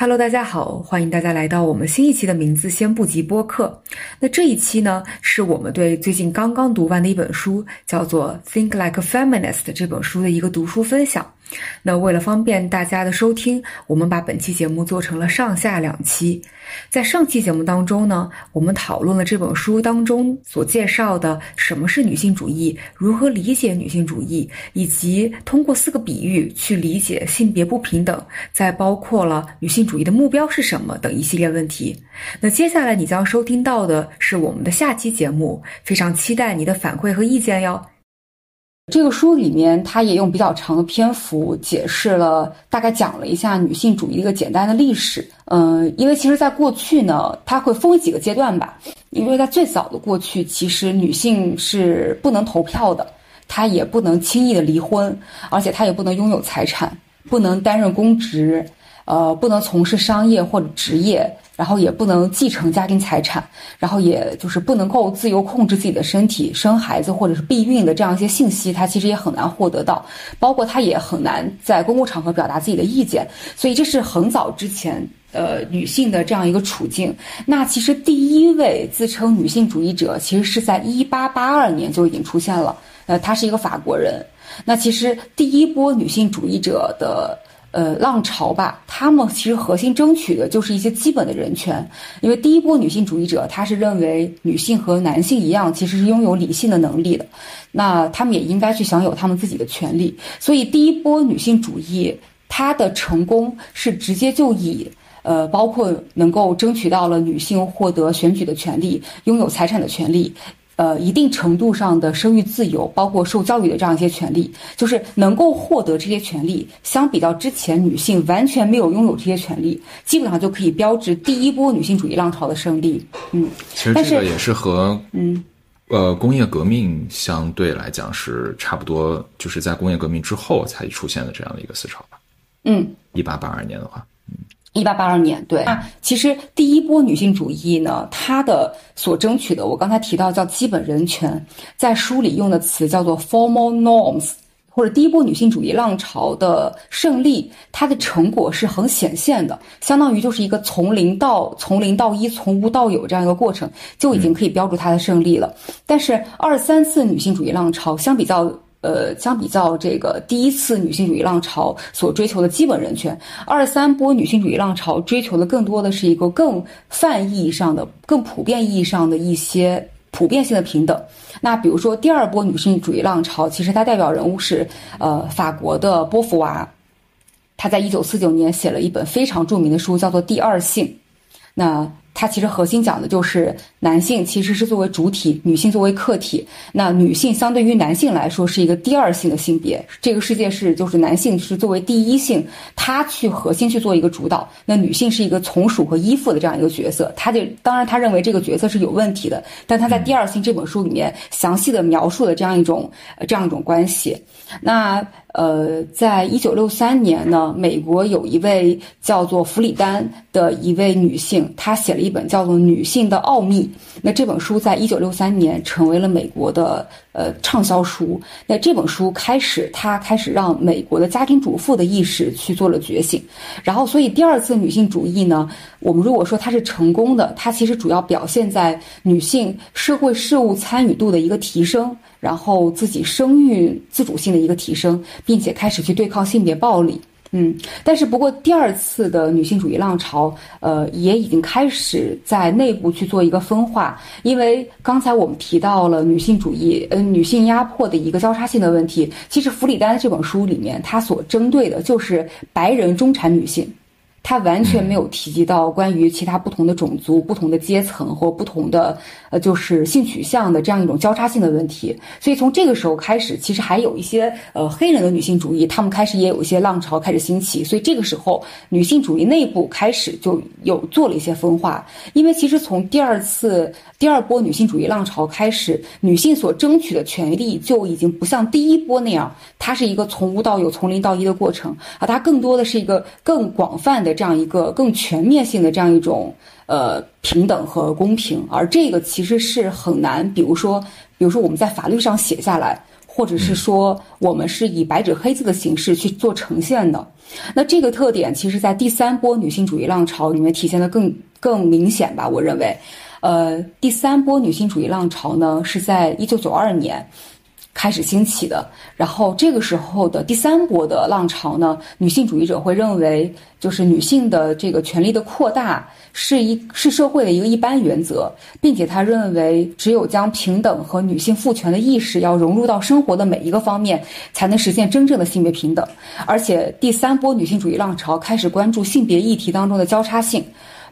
Hello，大家好，欢迎大家来到我们新一期的名字先不急播客。那这一期呢，是我们对最近刚刚读完的一本书，叫做《Think Like a Feminist》这本书的一个读书分享。那为了方便大家的收听，我们把本期节目做成了上下两期。在上期节目当中呢，我们讨论了这本书当中所介绍的什么是女性主义，如何理解女性主义，以及通过四个比喻去理解性别不平等，再包括了女性主义的目标是什么等一系列问题。那接下来你将收听到的是我们的下期节目，非常期待你的反馈和意见哟。这个书里面，他也用比较长的篇幅解释了，大概讲了一下女性主义一个简单的历史。嗯，因为其实，在过去呢，它会分为几个阶段吧。因为在最早的过去，其实女性是不能投票的，她也不能轻易的离婚，而且她也不能拥有财产，不能担任公职，呃，不能从事商业或者职业。然后也不能继承家庭财产，然后也就是不能够自由控制自己的身体、生孩子或者是避孕的这样一些信息，他其实也很难获得到，包括他也很难在公共场合表达自己的意见。所以这是很早之前呃女性的这样一个处境。那其实第一位自称女性主义者，其实是在一八八二年就已经出现了。呃，他是一个法国人。那其实第一波女性主义者的。呃，浪潮吧，他们其实核心争取的就是一些基本的人权。因为第一波女性主义者，他是认为女性和男性一样，其实是拥有理性的能力的，那他们也应该去享有他们自己的权利。所以，第一波女性主义，它的成功是直接就以，呃，包括能够争取到了女性获得选举的权利，拥有财产的权利。呃，一定程度上的生育自由，包括受教育的这样一些权利，就是能够获得这些权利，相比较之前女性完全没有拥有这些权利，基本上就可以标志第一波女性主义浪潮的胜利。嗯，其实这个也是和嗯，呃，工业革命相对来讲是差不多，就是在工业革命之后才出现的这样的一个思潮吧。嗯，一八八二年的话。一八八二年，对。那其实第一波女性主义呢，它的所争取的，我刚才提到叫基本人权，在书里用的词叫做 formal norms，或者第一波女性主义浪潮的胜利，它的成果是很显现的，相当于就是一个从零到从零到一，从无到有这样一个过程，就已经可以标注它的胜利了。但是二三次女性主义浪潮相比较。呃，相比较这个第一次女性主义浪潮所追求的基本人权，二三波女性主义浪潮追求的更多的是一个更泛意义上的、更普遍意义上的一些普遍性的平等。那比如说第二波女性主义浪潮，其实它代表人物是呃法国的波伏娃，她在一九四九年写了一本非常著名的书，叫做《第二性》。那它其实核心讲的就是男性其实是作为主体，女性作为客体。那女性相对于男性来说是一个第二性的性别，这个世界是就是男性是作为第一性，他去核心去做一个主导。那女性是一个从属和依附的这样一个角色。他就当然他认为这个角色是有问题的，但他在《第二性》这本书里面详细的描述了这样一种呃这样一种关系。那。呃，在一九六三年呢，美国有一位叫做弗里丹的一位女性，她写了一本叫做《女性的奥秘》。那这本书在一九六三年成为了美国的呃畅销书。那这本书开始，她开始让美国的家庭主妇的意识去做了觉醒。然后，所以第二次女性主义呢，我们如果说它是成功的，它其实主要表现在女性社会事务参与度的一个提升。然后自己生育自主性的一个提升，并且开始去对抗性别暴力，嗯，但是不过第二次的女性主义浪潮，呃，也已经开始在内部去做一个分化，因为刚才我们提到了女性主义，嗯，女性压迫的一个交叉性的问题。其实弗里丹这本书里面，他所针对的就是白人中产女性。他完全没有提及到关于其他不同的种族、不同的阶层或不同的呃，就是性取向的这样一种交叉性的问题。所以从这个时候开始，其实还有一些呃黑人的女性主义，他们开始也有一些浪潮开始兴起。所以这个时候，女性主义内部开始就有做了一些分化。因为其实从第二次第二波女性主义浪潮开始，女性所争取的权利就已经不像第一波那样，它是一个从无到有、从零到一的过程，而它更多的是一个更广泛的。这样一个更全面性的这样一种呃平等和公平，而这个其实是很难，比如说，比如说我们在法律上写下来，或者是说我们是以白纸黑字的形式去做呈现的。那这个特点，其实在第三波女性主义浪潮里面体现的更更明显吧？我认为，呃，第三波女性主义浪潮呢，是在一九九二年。开始兴起的，然后这个时候的第三波的浪潮呢，女性主义者会认为，就是女性的这个权利的扩大是一是社会的一个一般原则，并且他认为，只有将平等和女性赋权的意识要融入到生活的每一个方面，才能实现真正的性别平等。而且第三波女性主义浪潮开始关注性别议题当中的交叉性，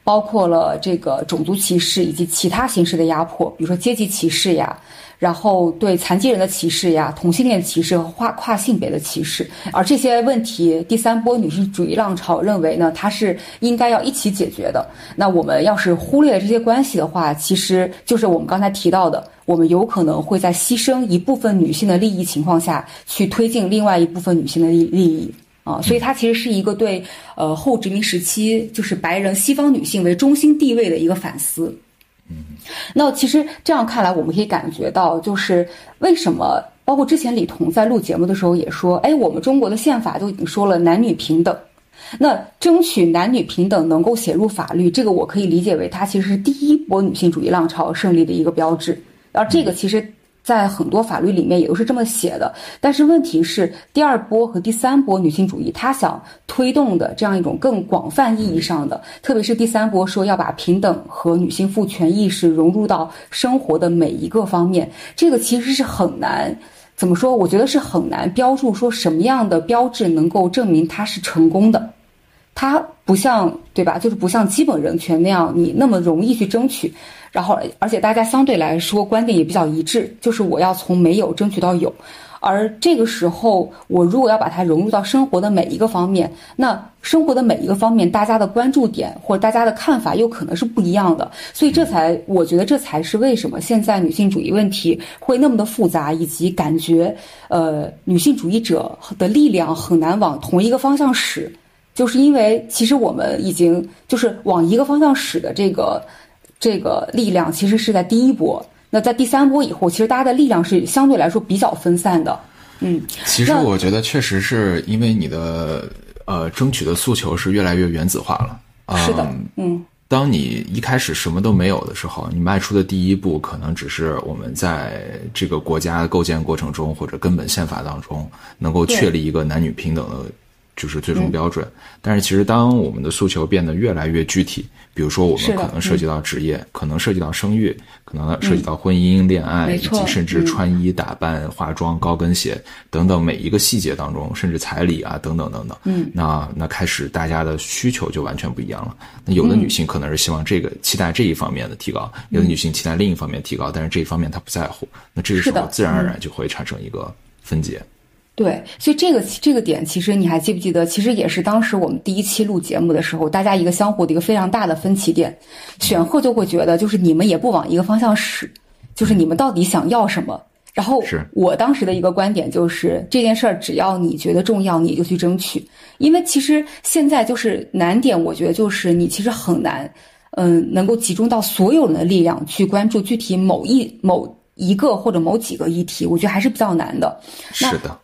包括了这个种族歧视以及其他形式的压迫，比如说阶级歧视呀。然后对残疾人的歧视呀、同性恋歧视和跨跨性别的歧视，而这些问题，第三波女性主义浪潮认为呢，它是应该要一起解决的。那我们要是忽略这些关系的话，其实就是我们刚才提到的，我们有可能会在牺牲一部分女性的利益情况下去推进另外一部分女性的利利益啊。所以它其实是一个对呃后殖民时期就是白人西方女性为中心地位的一个反思。嗯，那其实这样看来，我们可以感觉到，就是为什么，包括之前李彤在录节目的时候也说，哎，我们中国的宪法都已经说了男女平等，那争取男女平等能够写入法律，这个我可以理解为它其实是第一波女性主义浪潮胜利的一个标志，而这个其实。在很多法律里面也都是这么写的，但是问题是，第二波和第三波女性主义，她想推动的这样一种更广泛意义上的，特别是第三波说要把平等和女性赋权意识融入到生活的每一个方面，这个其实是很难，怎么说？我觉得是很难标注说什么样的标志能够证明它是成功的。它不像，对吧？就是不像基本人权那样，你那么容易去争取。然后，而且大家相对来说观点也比较一致，就是我要从没有争取到有。而这个时候，我如果要把它融入到生活的每一个方面，那生活的每一个方面，大家的关注点或者大家的看法又可能是不一样的。所以，这才我觉得这才是为什么现在女性主义问题会那么的复杂，以及感觉呃女性主义者的力量很难往同一个方向使。就是因为其实我们已经就是往一个方向使的这个这个力量，其实是在第一波。那在第三波以后，其实大家的力量是相对来说比较分散的。嗯，其实我觉得确实是因为你的呃争取的诉求是越来越原子化了。是的，嗯，当你一开始什么都没有的时候，你迈出的第一步可能只是我们在这个国家构建过程中或者根本宪法当中能够确立一个男女平等的。就是最终标准，但是其实当我们的诉求变得越来越具体，比如说我们可能涉及到职业，可能涉及到生育，可能涉及到婚姻、恋爱，以及甚至穿衣打扮、化妆、高跟鞋等等每一个细节当中，甚至彩礼啊等等等等，嗯，那那开始大家的需求就完全不一样了。那有的女性可能是希望这个期待这一方面的提高，有的女性期待另一方面提高，但是这一方面她不在乎，那这个时候自然而然就会产生一个分解。对，所以这个这个点，其实你还记不记得？其实也是当时我们第一期录节目的时候，大家一个相互的一个非常大的分歧点。选赫就会觉得，就是你们也不往一个方向使，就是你们到底想要什么？然后我当时的一个观点就是，这件事儿只要你觉得重要，你就去争取。因为其实现在就是难点，我觉得就是你其实很难，嗯，能够集中到所有人的力量去关注具体某一某一个或者某几个议题，我觉得还是比较难的。是的。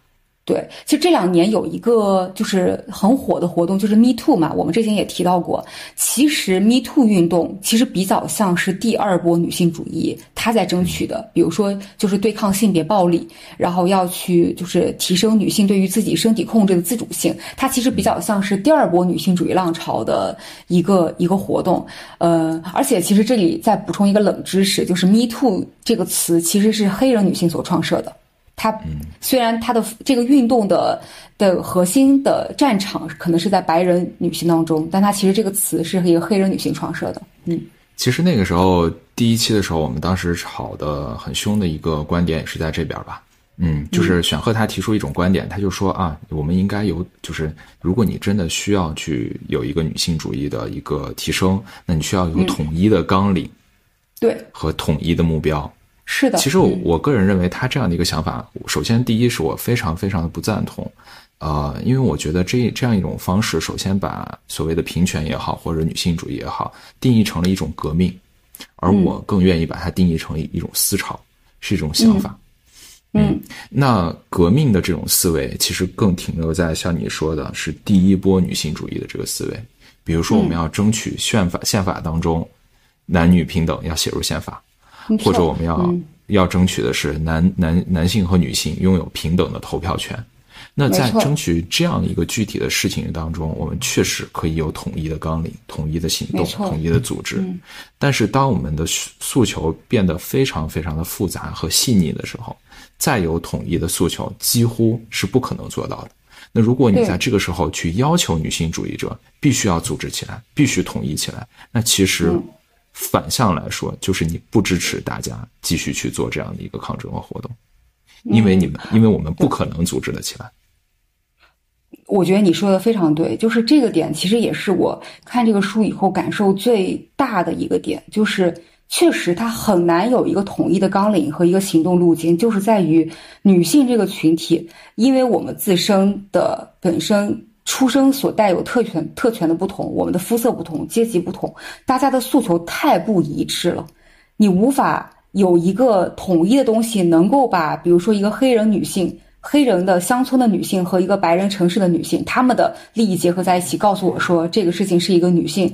对，其实这两年有一个就是很火的活动，就是 Me Too 嘛。我们之前也提到过，其实 Me Too 运动其实比较像是第二波女性主义，她在争取的，比如说就是对抗性别暴力，然后要去就是提升女性对于自己身体控制的自主性。它其实比较像是第二波女性主义浪潮的一个一个活动。呃，而且其实这里再补充一个冷知识，就是 Me Too 这个词其实是黑人女性所创设的。它虽然它的这个运动的的核心的战场可能是在白人女性当中，但它其实这个词是一个黑人女性创设的。嗯，其实那个时候第一期的时候，我们当时吵得很凶的一个观点也是在这边吧。嗯，就是选赫他提出一种观点，他就说啊，我们应该有，就是如果你真的需要去有一个女性主义的一个提升，那你需要有统一的纲领，对，和统一的目标。是的，其实我我个人认为他这样的一个想法，首先第一是我非常非常的不赞同，呃，因为我觉得这这样一种方式，首先把所谓的平权也好，或者女性主义也好，定义成了一种革命，而我更愿意把它定义成一一种思潮，是一种想法。嗯，那革命的这种思维其实更停留在像你说的是第一波女性主义的这个思维，比如说我们要争取宪法宪法当中男女平等要写入宪法，或者我们要要争取的是男男男性和女性拥有平等的投票权。那在争取这样一个具体的事情当中，我们确实可以有统一的纲领、统一的行动、统一的组织。但是，当我们的诉求变得非常非常的复杂和细腻的时候，再有统一的诉求几乎是不可能做到的。那如果你在这个时候去要求女性主义者必须要组织起来、必须统一起来，那其实反向来说就是你不支持大家继续去做这样的一个抗争和活动，因为你们，因为我们不可能组织得起来。我觉得你说的非常对，就是这个点，其实也是我看这个书以后感受最大的一个点，就是确实它很难有一个统一的纲领和一个行动路径，就是在于女性这个群体，因为我们自身的本身出生所带有特权特权的不同，我们的肤色不同，阶级不同，大家的诉求太不一致了，你无法有一个统一的东西能够把，比如说一个黑人女性。黑人的乡村的女性和一个白人城市的女性，她们的利益结合在一起，告诉我说这个事情是一个女性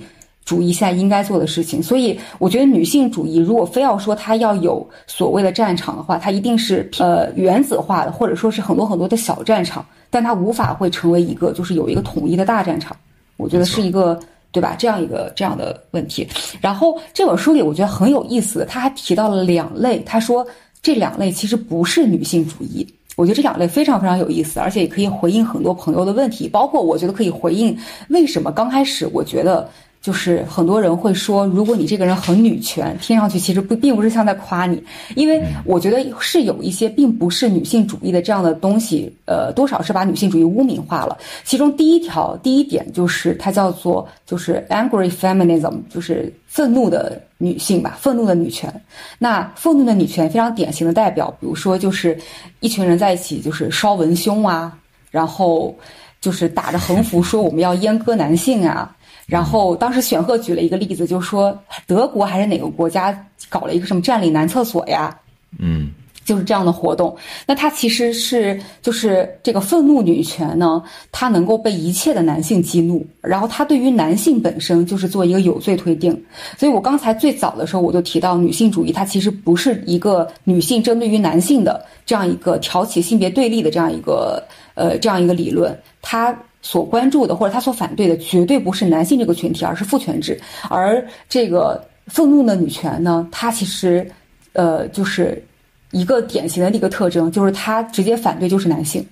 主义现在应该做的事情。所以，我觉得女性主义如果非要说它要有所谓的战场的话，它一定是呃原子化的，或者说是很多很多的小战场，但它无法会成为一个就是有一个统一的大战场。我觉得是一个对吧？这样一个这样的问题。然后这本书里我觉得很有意思，他还提到了两类，他说这两类其实不是女性主义。我觉得这两类非常非常有意思，而且也可以回应很多朋友的问题，包括我觉得可以回应为什么刚开始我觉得就是很多人会说，如果你这个人很女权，听上去其实不并不是像在夸你，因为我觉得是有一些并不是女性主义的这样的东西，呃，多少是把女性主义污名化了。其中第一条第一点就是它叫做就是 angry feminism，就是愤怒的。女性吧，愤怒的女权。那愤怒的女权非常典型的代表，比如说就是一群人在一起，就是烧文胸啊，然后就是打着横幅说我们要阉割男性啊。然后当时选赫举了一个例子，就说德国还是哪个国家搞了一个什么占领男厕所呀？嗯。就是这样的活动，那它其实是就是这个愤怒女权呢，它能够被一切的男性激怒，然后它对于男性本身就是做一个有罪推定。所以我刚才最早的时候我就提到，女性主义它其实不是一个女性针对于男性的这样一个挑起性别对立的这样一个呃这样一个理论，它所关注的或者他所反对的绝对不是男性这个群体，而是父权制。而这个愤怒的女权呢，它其实呃就是。一个典型的一个特征就是他直接反对就是男性，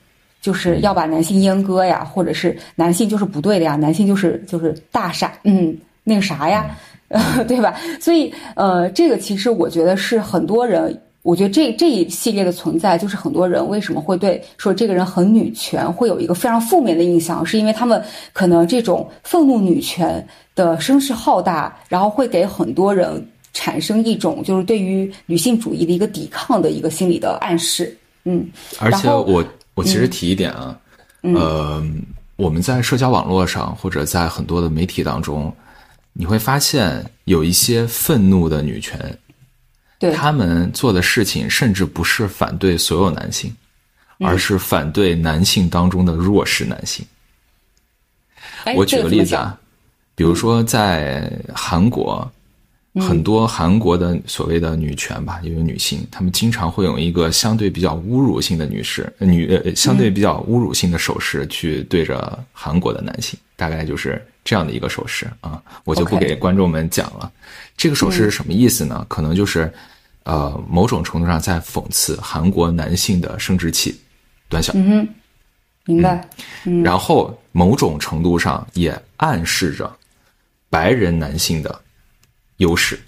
就是要把男性阉割呀，或者是男性就是不对的呀，男性就是就是大傻，嗯，那个啥呀，对吧？所以呃，这个其实我觉得是很多人，我觉得这这一系列的存在，就是很多人为什么会对说这个人很女权会有一个非常负面的印象，是因为他们可能这种愤怒女权的声势浩大，然后会给很多人。产生一种就是对于女性主义的一个抵抗的一个心理的暗示，嗯，而且我我其实提一点啊，呃，我们在社交网络上或者在很多的媒体当中，你会发现有一些愤怒的女权，对他们做的事情甚至不是反对所有男性，而是反对男性当中的弱势男性。我举个例子啊，比如说在韩国。很多韩国的所谓的女权吧，也有女性，她们经常会用一个相对比较侮辱性的女士女呃相对比较侮辱性的手势去对着韩国的男性，大概就是这样的一个手势啊，我就不给观众们讲了。这个手势是什么意思呢？可能就是呃某种程度上在讽刺韩国男性的生殖器短小。嗯哼，明白。嗯，然后某种程度上也暗示着白人男性的。优势，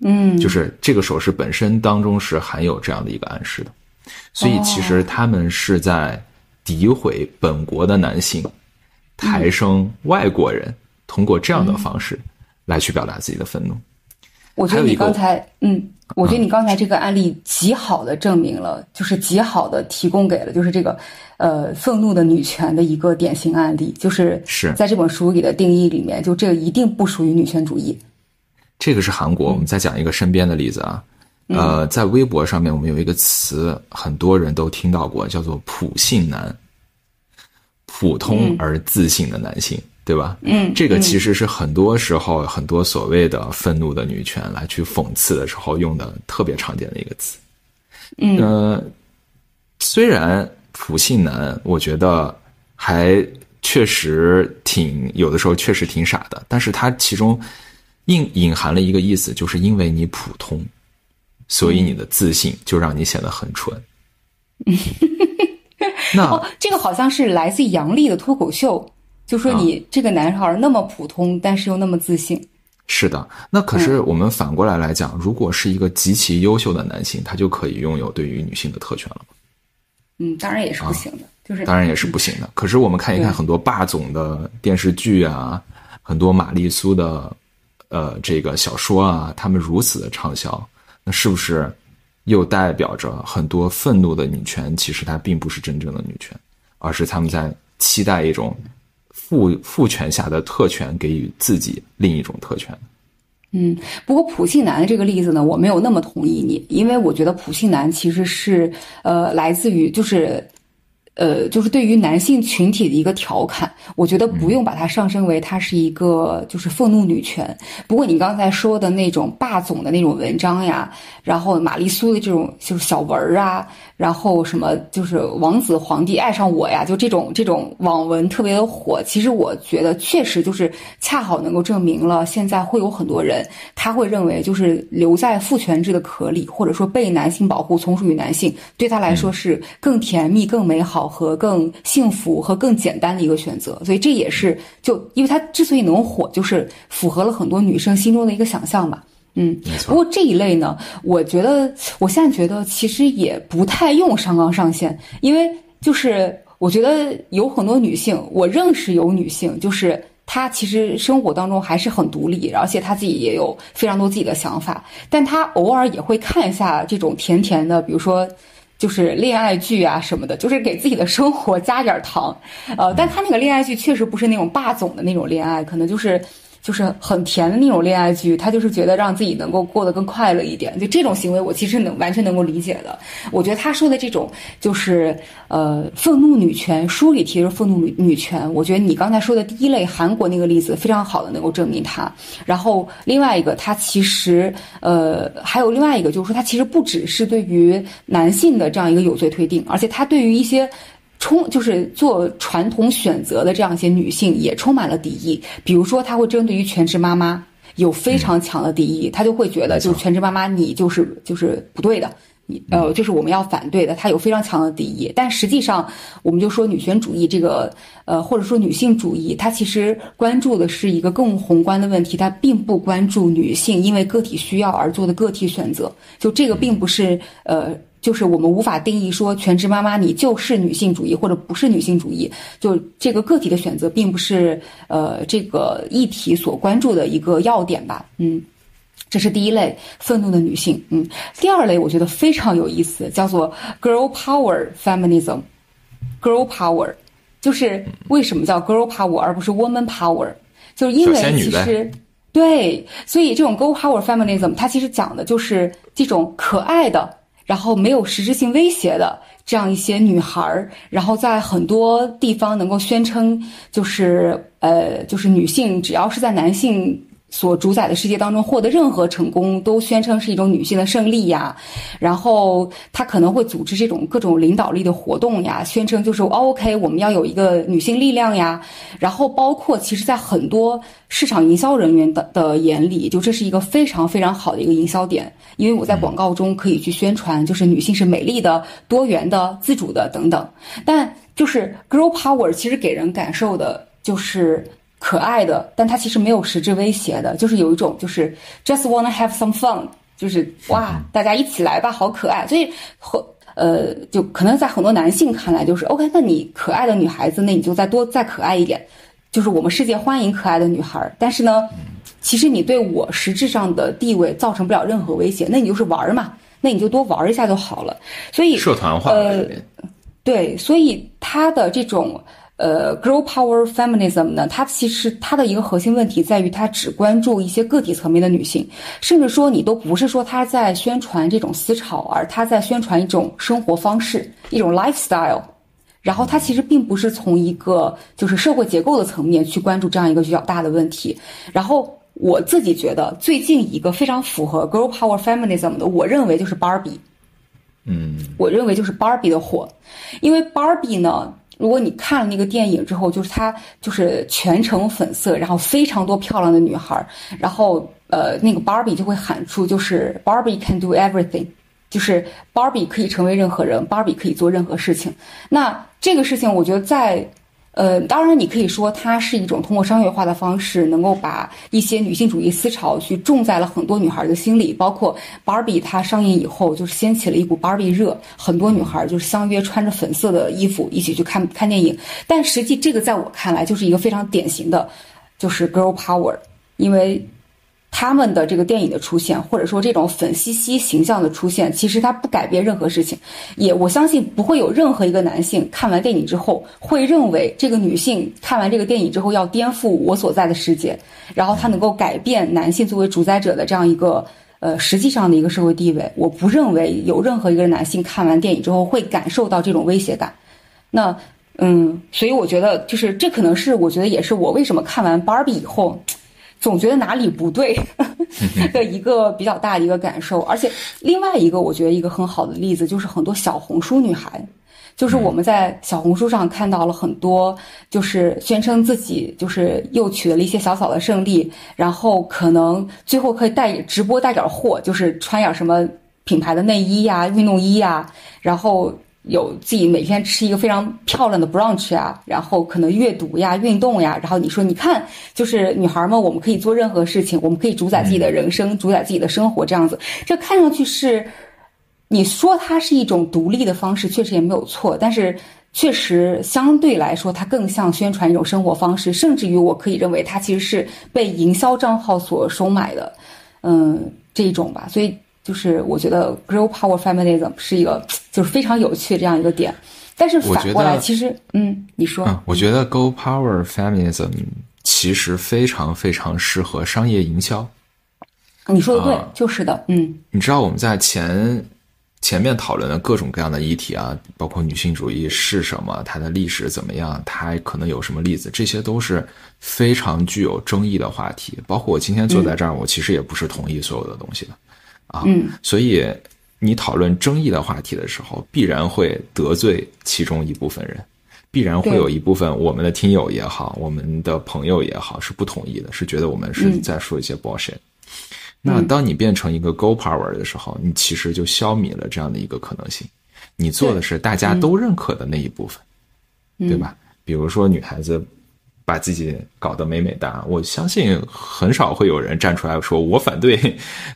嗯，就是这个手势本身当中是含有这样的一个暗示的，所以其实他们是在诋毁本国的男性，抬升外国人，通过这样的方式来去表达自己的愤怒。我觉得你刚才，嗯，我觉得你刚才这个案例极好的证明了，就是极好的提供给了，就是这个，呃，愤怒的女权的一个典型案例，就是是。在这本书里的定义里面，就这个一定不属于女权主义。这个是韩国，我们再讲一个身边的例子啊，呃，在微博上面，我们有一个词，很多人都听到过，叫做“普信男”，普通而自信的男性，对吧？嗯，这个其实是很多时候很多所谓的愤怒的女权来去讽刺的时候用的特别常见的一个词。嗯，呃，虽然普信男，我觉得还确实挺有的时候确实挺傻的，但是他其中隐隐含了一个意思，就是因为你普通。所以你的自信就让你显得很蠢。那哦，这个好像是来自杨笠的脱口秀，就说你这个男孩那么普通，但是又那么自信。是的，那可是我们反过来来讲，如果是一个极其优秀的男性，他就可以拥有对于女性的特权了吗？嗯，当然也是不行的，就是当然也是不行的。可是我们看一看很多霸总的电视剧啊，很多玛丽苏的呃这个小说啊，他们如此的畅销。那是不是又代表着很多愤怒的女权？其实它并不是真正的女权，而是他们在期待一种父父权下的特权，给予自己另一种特权。嗯，不过普信男的这个例子呢，我没有那么同意你，因为我觉得普信男其实是呃来自于就是。呃，就是对于男性群体的一个调侃，我觉得不用把它上升为它是一个就是愤怒女权。不过你刚才说的那种霸总的那种文章呀，然后玛丽苏的这种就是小文儿啊，然后什么就是王子皇帝爱上我呀，就这种这种网文特别的火。其实我觉得确实就是恰好能够证明了现在会有很多人他会认为就是留在父权制的壳里，或者说被男性保护从属于男性，对他来说是更甜蜜、更美好。和更幸福和更简单的一个选择，所以这也是就因为它之所以能火，就是符合了很多女生心中的一个想象吧。嗯，不过这一类呢，我觉得我现在觉得其实也不太用上纲上线，因为就是我觉得有很多女性，我认识有女性，就是她其实生活当中还是很独立，而且她自己也有非常多自己的想法，但她偶尔也会看一下这种甜甜的，比如说。就是恋爱剧啊什么的，就是给自己的生活加点糖，呃，但他那个恋爱剧确实不是那种霸总的那种恋爱，可能就是。就是很甜的那种恋爱剧，他就是觉得让自己能够过得更快乐一点。就这种行为，我其实能完全能够理解的。我觉得他说的这种就是呃愤怒女权，书里提的愤怒女女权。我觉得你刚才说的第一类韩国那个例子非常好的能够证明他。然后另外一个，他其实呃还有另外一个，就是说他其实不只是对于男性的这样一个有罪推定，而且他对于一些。充就是做传统选择的这样一些女性也充满了敌意，比如说她会针对于全职妈妈有非常强的敌意，她就会觉得就是全职妈妈你就是就是不对的，你呃就是我们要反对的，她有非常强的敌意。但实际上，我们就说女权主义这个呃或者说女性主义，它其实关注的是一个更宏观的问题，它并不关注女性因为个体需要而做的个体选择，就这个并不是呃。就是我们无法定义说全职妈妈你就是女性主义或者不是女性主义，就这个个体的选择并不是呃这个议题所关注的一个要点吧。嗯，这是第一类愤怒的女性。嗯，第二类我觉得非常有意思，叫做 girl power feminism。girl power 就是为什么叫 girl power 而不是 woman power？就是因为其实对，所以这种 girl power feminism 它其实讲的就是这种可爱的。然后没有实质性威胁的这样一些女孩儿，然后在很多地方能够宣称，就是呃，就是女性只要是在男性。所主宰的世界当中获得任何成功，都宣称是一种女性的胜利呀。然后他可能会组织这种各种领导力的活动呀，宣称就是 OK，我们要有一个女性力量呀。然后包括其实，在很多市场营销人员的的眼里，就这是一个非常非常好的一个营销点，因为我在广告中可以去宣传，就是女性是美丽的、多元的、自主的等等。但就是 girl power，其实给人感受的就是。可爱的，但它其实没有实质威胁的，就是有一种就是 just wanna have some fun，就是哇，大家一起来吧，好可爱。所以和呃，就可能在很多男性看来就是 OK，那你可爱的女孩子，那你就再多再可爱一点，就是我们世界欢迎可爱的女孩。但是呢，其实你对我实质上的地位造成不了任何威胁，那你就是玩嘛，那你就多玩一下就好了。所以社团化呃，对，所以他的这种。呃，girl power feminism 呢，它其实它的一个核心问题在于，它只关注一些个体层面的女性，甚至说你都不是说它在宣传这种思潮，而它在宣传一种生活方式，一种 lifestyle。然后它其实并不是从一个就是社会结构的层面去关注这样一个比较大的问题。然后我自己觉得，最近一个非常符合 girl power feminism 的，我认为就是 Barbie。嗯，我认为就是 Barbie 的火，因为 Barbie 呢。如果你看了那个电影之后，就是它就是全程粉色，然后非常多漂亮的女孩，然后呃，那个 Barbie 就会喊出就是 Barbie can do everything，就是 Barbie 可以成为任何人，Barbie 可以做任何事情。那这个事情，我觉得在。呃，当然，你可以说它是一种通过商业化的方式，能够把一些女性主义思潮去种在了很多女孩的心里。包括 Barbie，它上映以后就是掀起了一股 Barbie 热，很多女孩就是相约穿着粉色的衣服一起去看看电影。但实际这个在我看来就是一个非常典型的，就是 girl power，因为。他们的这个电影的出现，或者说这种粉兮兮形象的出现，其实它不改变任何事情，也我相信不会有任何一个男性看完电影之后会认为这个女性看完这个电影之后要颠覆我所在的世界，然后他能够改变男性作为主宰者的这样一个呃实际上的一个社会地位。我不认为有任何一个男性看完电影之后会感受到这种威胁感。那嗯，所以我觉得就是这可能是我觉得也是我为什么看完芭比以后。总觉得哪里不对 的一个比较大的一个感受，而且另外一个我觉得一个很好的例子就是很多小红书女孩，就是我们在小红书上看到了很多，就是宣称自己就是又取得了一些小小的胜利，然后可能最后可以带直播带点货，就是穿点什么品牌的内衣呀、运动衣呀，然后。有自己每天吃一个非常漂亮的 brunch 啊，然后可能阅读呀、运动呀，然后你说你看，就是女孩们，我们可以做任何事情，我们可以主宰自己的人生，主宰自己的生活，这样子，这看上去是，你说它是一种独立的方式，确实也没有错，但是确实相对来说，它更像宣传一种生活方式，甚至于我可以认为它其实是被营销账号所收买的，嗯，这一种吧，所以。就是我觉得 girl power feminism 是一个就是非常有趣的这样一个点，但是反过来，其实嗯，你说，我觉得 girl power feminism 其实非常非常适合商业营销。你说的对，就是的，嗯。你知道我们在前前面讨论的各种各样的议题啊，包括女性主义是什么，它的历史怎么样，它可能有什么例子，这些都是非常具有争议的话题。包括我今天坐在这儿，我其实也不是同意所有的东西的。啊，嗯，所以你讨论争议的话题的时候，必然会得罪其中一部分人，必然会有一部分我们的听友也好，我们的朋友也好是不同意的，是觉得我们是在说一些 bullshit。那当你变成一个 go power 的时候，你其实就消弭了这样的一个可能性。你做的是大家都认可的那一部分，对吧？比如说女孩子。把自己搞得美美哒，我相信很少会有人站出来说我反对，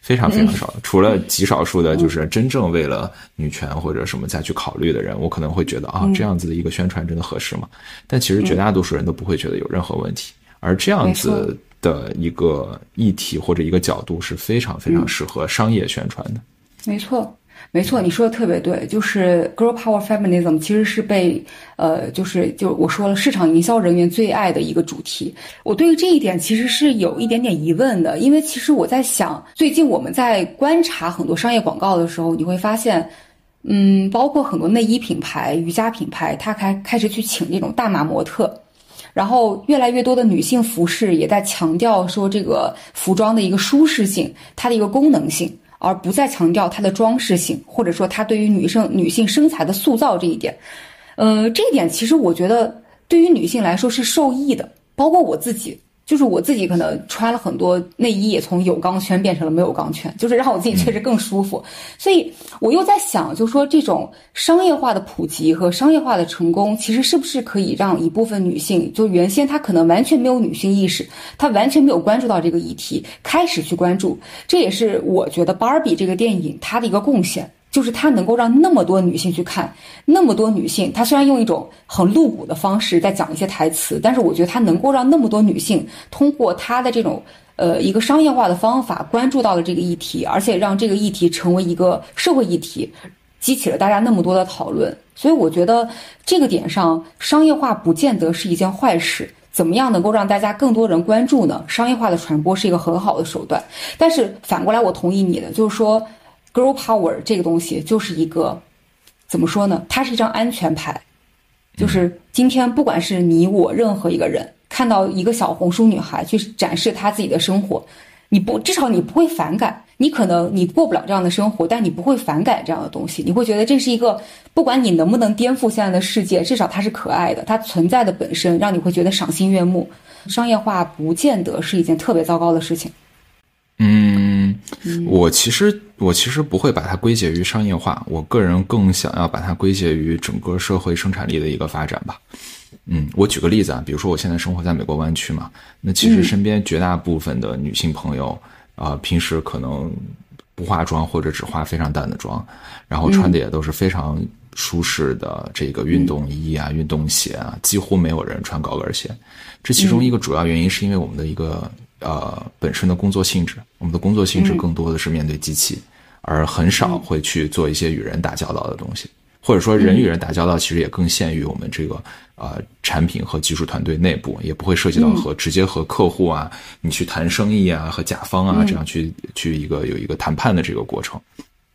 非常非常少。除了极少数的，就是真正为了女权或者什么再去考虑的人，我可能会觉得啊，这样子的一个宣传真的合适吗？但其实绝大多数人都不会觉得有任何问题。而这样子的一个议题或者一个角度是非常非常适合商业宣传的。没错。没错，你说的特别对，就是 girl power feminism 其实是被呃，就是就我说了，市场营销人员最爱的一个主题。我对于这一点其实是有一点点疑问的，因为其实我在想，最近我们在观察很多商业广告的时候，你会发现，嗯，包括很多内衣品牌、瑜伽品牌，它开开始去请这种大码模特，然后越来越多的女性服饰也在强调说这个服装的一个舒适性，它的一个功能性。而不再强调它的装饰性，或者说它对于女生女性身材的塑造这一点，呃，这一点其实我觉得对于女性来说是受益的，包括我自己。就是我自己可能穿了很多内衣，也从有钢圈变成了没有钢圈，就是让我自己确实更舒服。所以我又在想，就说这种商业化的普及和商业化的成功，其实是不是可以让一部分女性，就原先她可能完全没有女性意识，她完全没有关注到这个议题，开始去关注。这也是我觉得《芭比》这个电影它的一个贡献。就是它能够让那么多女性去看，那么多女性，她虽然用一种很露骨的方式在讲一些台词，但是我觉得它能够让那么多女性通过她的这种呃一个商业化的方法关注到了这个议题，而且让这个议题成为一个社会议题，激起了大家那么多的讨论。所以我觉得这个点上，商业化不见得是一件坏事。怎么样能够让大家更多人关注呢？商业化的传播是一个很好的手段。但是反过来，我同意你的，就是说，girl power 这个东西就是一个怎么说呢？它是一张安全牌。就是今天，不管是你我任何一个人看到一个小红书女孩去展示她自己的生活，你不至少你不会反感。你可能你过不了这样的生活，但你不会反感这样的东西。你会觉得这是一个，不管你能不能颠覆现在的世界，至少它是可爱的，它存在的本身让你会觉得赏心悦目。商业化不见得是一件特别糟糕的事情。嗯，我其实我其实不会把它归结于商业化，我个人更想要把它归结于整个社会生产力的一个发展吧。嗯，我举个例子啊，比如说我现在生活在美国湾区嘛，那其实身边绝大部分的女性朋友。啊，平时可能不化妆或者只化非常淡的妆，然后穿的也都是非常舒适的这个运动衣啊、运动鞋啊，几乎没有人穿高跟鞋。这其中一个主要原因是因为我们的一个呃本身的工作性质，我们的工作性质更多的是面对机器，而很少会去做一些与人打交道的东西。或者说，人与人打交道其实也更限于我们这个呃产品和技术团队内部，也不会涉及到和直接和客户啊，你去谈生意啊，和甲方啊这样去去一个有一个谈判的这个过程。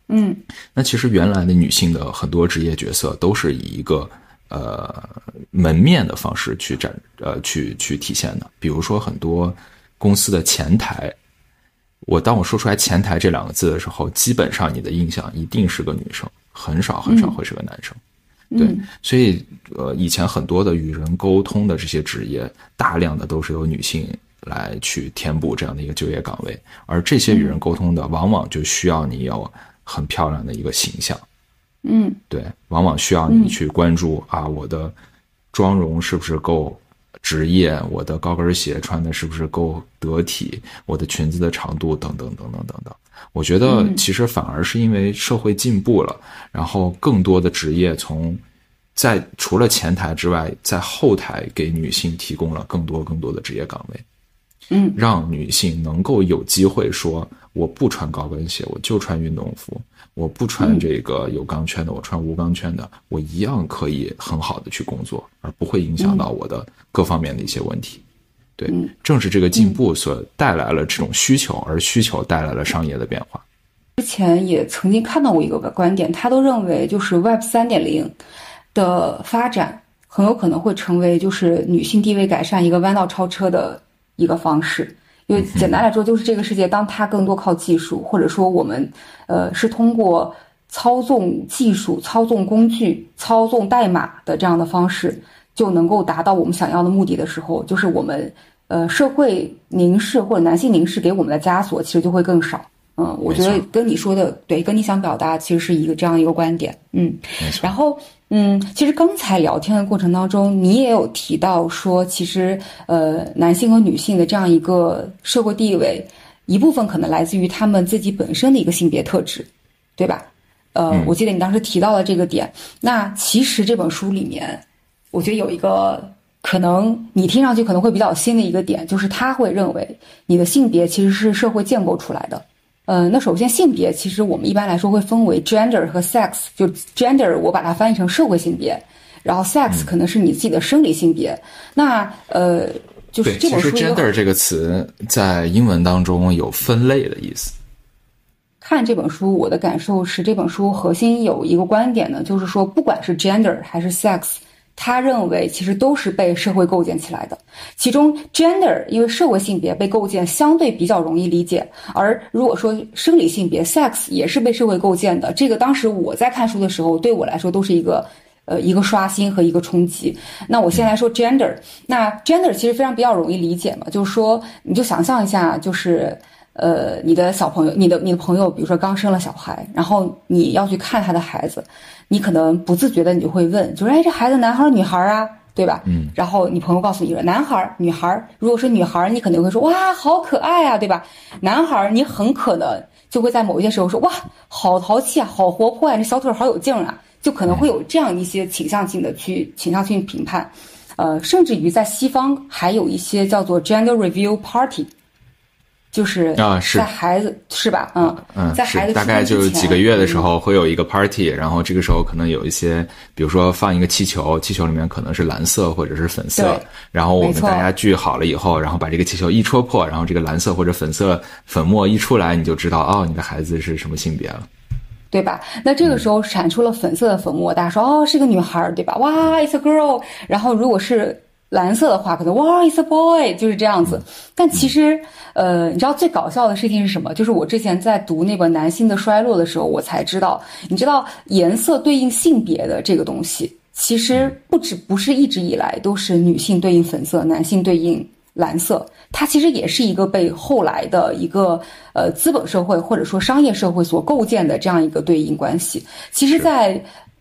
嗯，那其实原来的女性的很多职业角色都是以一个呃门面的方式去展呃去去体现的，比如说很多公司的前台，我当我说出来前台这两个字的时候，基本上你的印象一定是个女生。很少很少会是个男生，对，所以呃，以前很多的与人沟通的这些职业，大量的都是由女性来去填补这样的一个就业岗位，而这些与人沟通的，往往就需要你有很漂亮的一个形象，嗯，对，往往需要你去关注啊，我的妆容是不是够职业，我的高跟鞋穿的是不是够得体，我的裙子的长度等等等等等。等。我觉得其实反而是因为社会进步了，然后更多的职业从在除了前台之外，在后台给女性提供了更多更多的职业岗位，嗯，让女性能够有机会说我不穿高跟鞋，我就穿运动服，我不穿这个有钢圈的，我穿无钢圈的，我一样可以很好的去工作，而不会影响到我的各方面的一些问题。对，正是这个进步所带来了这种需求，而需求带来了商业的变化。之前也曾经看到过一个观点，他都认为就是 Web 三点零的发展很有可能会成为就是女性地位改善一个弯道超车的一个方式。因为简单来说，就是这个世界当它更多靠技术，或者说我们呃是通过操纵技术、操纵工具、操纵代码的这样的方式。就能够达到我们想要的目的的时候，就是我们呃社会凝视或者男性凝视给我们的枷锁其实就会更少。嗯，我觉得跟你说的对，跟你想表达其实是一个这样一个观点。嗯，然后嗯，其实刚才聊天的过程当中，你也有提到说，其实呃男性和女性的这样一个社会地位，一部分可能来自于他们自己本身的一个性别特质，对吧？呃，我记得你当时提到了这个点。那其实这本书里面。我觉得有一个可能，你听上去可能会比较新的一个点，就是他会认为你的性别其实是社会建构出来的。呃，那首先性别其实我们一般来说会分为 gender 和 sex，就 gender 我把它翻译成社会性别，然后 sex 可能是你自己的生理性别。那呃，就是这本书 gender 这个词在英文当中有分类的意思。看这本书，我的感受是这本书核心有一个观点呢，就是说不管是 gender 还是 sex。他认为，其实都是被社会构建起来的。其中，gender 因为社会性别被构建相对比较容易理解，而如果说生理性别 sex 也是被社会构建的，这个当时我在看书的时候，对我来说都是一个呃一个刷新和一个冲击。那我先来说 gender，那 gender 其实非常比较容易理解嘛，就是说你就想象一下，就是呃你的小朋友，你的你的朋友，比如说刚生了小孩，然后你要去看他的孩子。你可能不自觉的，你就会问，就是哎，这孩子男孩儿女孩儿啊，对吧？嗯。然后你朋友告诉你说男孩儿女孩儿，如果是女孩儿，你肯定会说哇，好可爱啊，对吧？男孩儿，你很可能就会在某一些时候说哇，好淘气啊，好活泼啊，这小腿好有劲啊，就可能会有这样一些倾向性的去倾向性评判，呃，甚至于在西方还有一些叫做 gender review party。就是啊，是在孩子是吧？嗯嗯，在孩子大概就几个月的时候会有一个 party，然后这个时候可能有一些，比如说放一个气球，气球里面可能是蓝色或者是粉色，然后我们大家聚好了以后，然后把这个气球一戳破，然后这个蓝色或者粉色粉末一出来，你就知道哦，你的孩子是什么性别了。对吧？那这个时候产出了粉色的粉末，大家说哦是个女孩，对吧？哇，it's a girl。然后如果是蓝色的话，可能哇，it's a boy，就是这样子。但其实，呃，你知道最搞笑的事情是什么？就是我之前在读那本《男性的衰落》的时候，我才知道，你知道颜色对应性别的这个东西，其实不止不是一直以来都是女性对应粉色，男性对应蓝色。它其实也是一个被后来的一个呃资本社会或者说商业社会所构建的这样一个对应关系。其实，在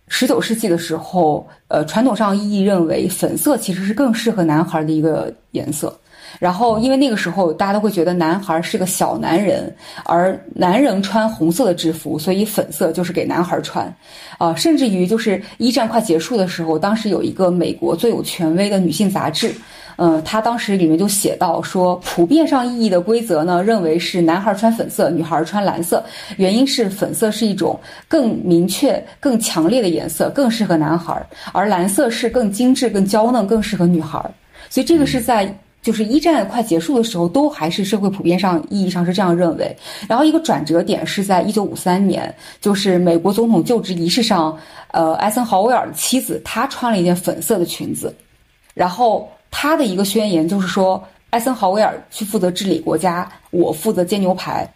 十九世纪的时候，呃，传统上意义认为粉色其实是更适合男孩的一个颜色。然后，因为那个时候大家都会觉得男孩是个小男人，而男人穿红色的制服，所以粉色就是给男孩穿。啊，甚至于就是一战快结束的时候，当时有一个美国最有权威的女性杂志。嗯，他当时里面就写到说，普遍上意义的规则呢，认为是男孩穿粉色，女孩穿蓝色。原因是粉色是一种更明确、更强烈的颜色，更适合男孩；而蓝色是更精致、更娇嫩，更适合女孩。所以这个是在就是一战快结束的时候，都还是社会普遍上意义上是这样认为。然后一个转折点是在一九五三年，就是美国总统就职仪式上，呃，艾森豪威尔的妻子她穿了一件粉色的裙子，然后。他的一个宣言就是说，艾森豪威尔去负责治理国家，我负责煎牛排。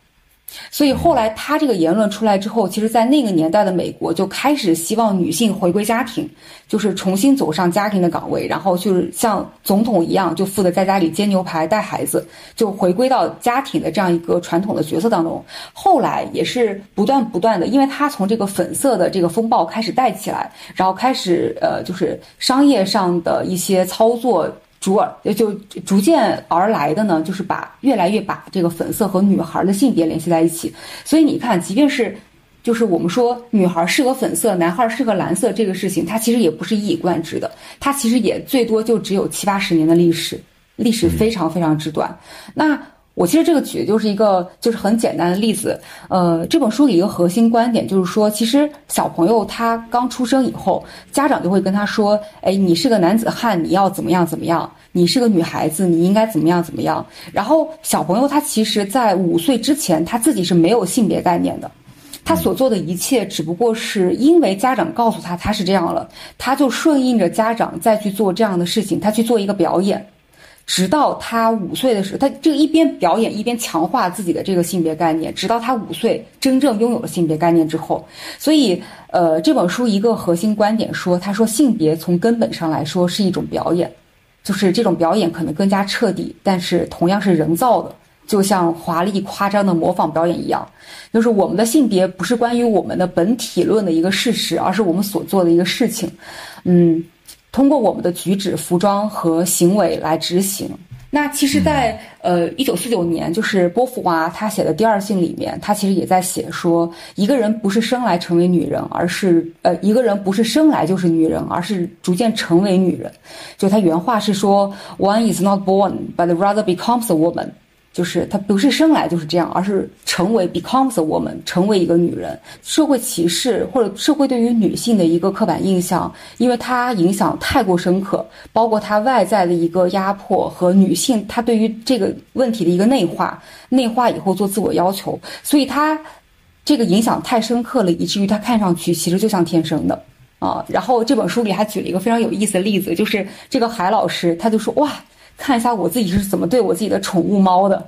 所以后来他这个言论出来之后，其实，在那个年代的美国就开始希望女性回归家庭，就是重新走上家庭的岗位，然后就是像总统一样，就负责在家里煎牛排、带孩子，就回归到家庭的这样一个传统的角色当中。后来也是不断不断的，因为他从这个粉色的这个风暴开始带起来，然后开始呃，就是商业上的一些操作。逐而就逐渐而来的呢，就是把越来越把这个粉色和女孩的性别联系在一起。所以你看，即便是就是我们说女孩适合粉色，男孩适合蓝色这个事情，它其实也不是一以贯之的，它其实也最多就只有七八十年的历史，历史非常非常之短。那。我其实这个举的就是一个就是很简单的例子，呃，这本书里一个核心观点就是说，其实小朋友他刚出生以后，家长就会跟他说，哎，你是个男子汉，你要怎么样怎么样；你是个女孩子，你应该怎么样怎么样。然后小朋友他其实，在五岁之前，他自己是没有性别概念的，他所做的一切只不过是因为家长告诉他他是这样了，他就顺应着家长再去做这样的事情，他去做一个表演。直到他五岁的时候，他这一边表演一边强化自己的这个性别概念，直到他五岁真正拥有了性别概念之后，所以，呃，这本书一个核心观点说，他说性别从根本上来说是一种表演，就是这种表演可能更加彻底，但是同样是人造的，就像华丽夸张的模仿表演一样，就是我们的性别不是关于我们的本体论的一个事实，而是我们所做的一个事情，嗯。通过我们的举止、服装和行为来执行。那其实，在呃一九四九年，就是波伏娃他写的第二性里面，他其实也在写说，一个人不是生来成为女人，而是呃一个人不是生来就是女人，而是逐渐成为女人。就他原话是说，One is not born, but rather becomes a woman。就是她不是生来就是这样，而是成为 becomes a woman，成为一个女人。社会歧视或者社会对于女性的一个刻板印象，因为它影响太过深刻，包括它外在的一个压迫和女性她对于这个问题的一个内化，内化以后做自我要求，所以她这个影响太深刻了，以至于她看上去其实就像天生的啊。然后这本书里还举了一个非常有意思的例子，就是这个海老师他就说哇。看一下我自己是怎么对我自己的宠物猫的，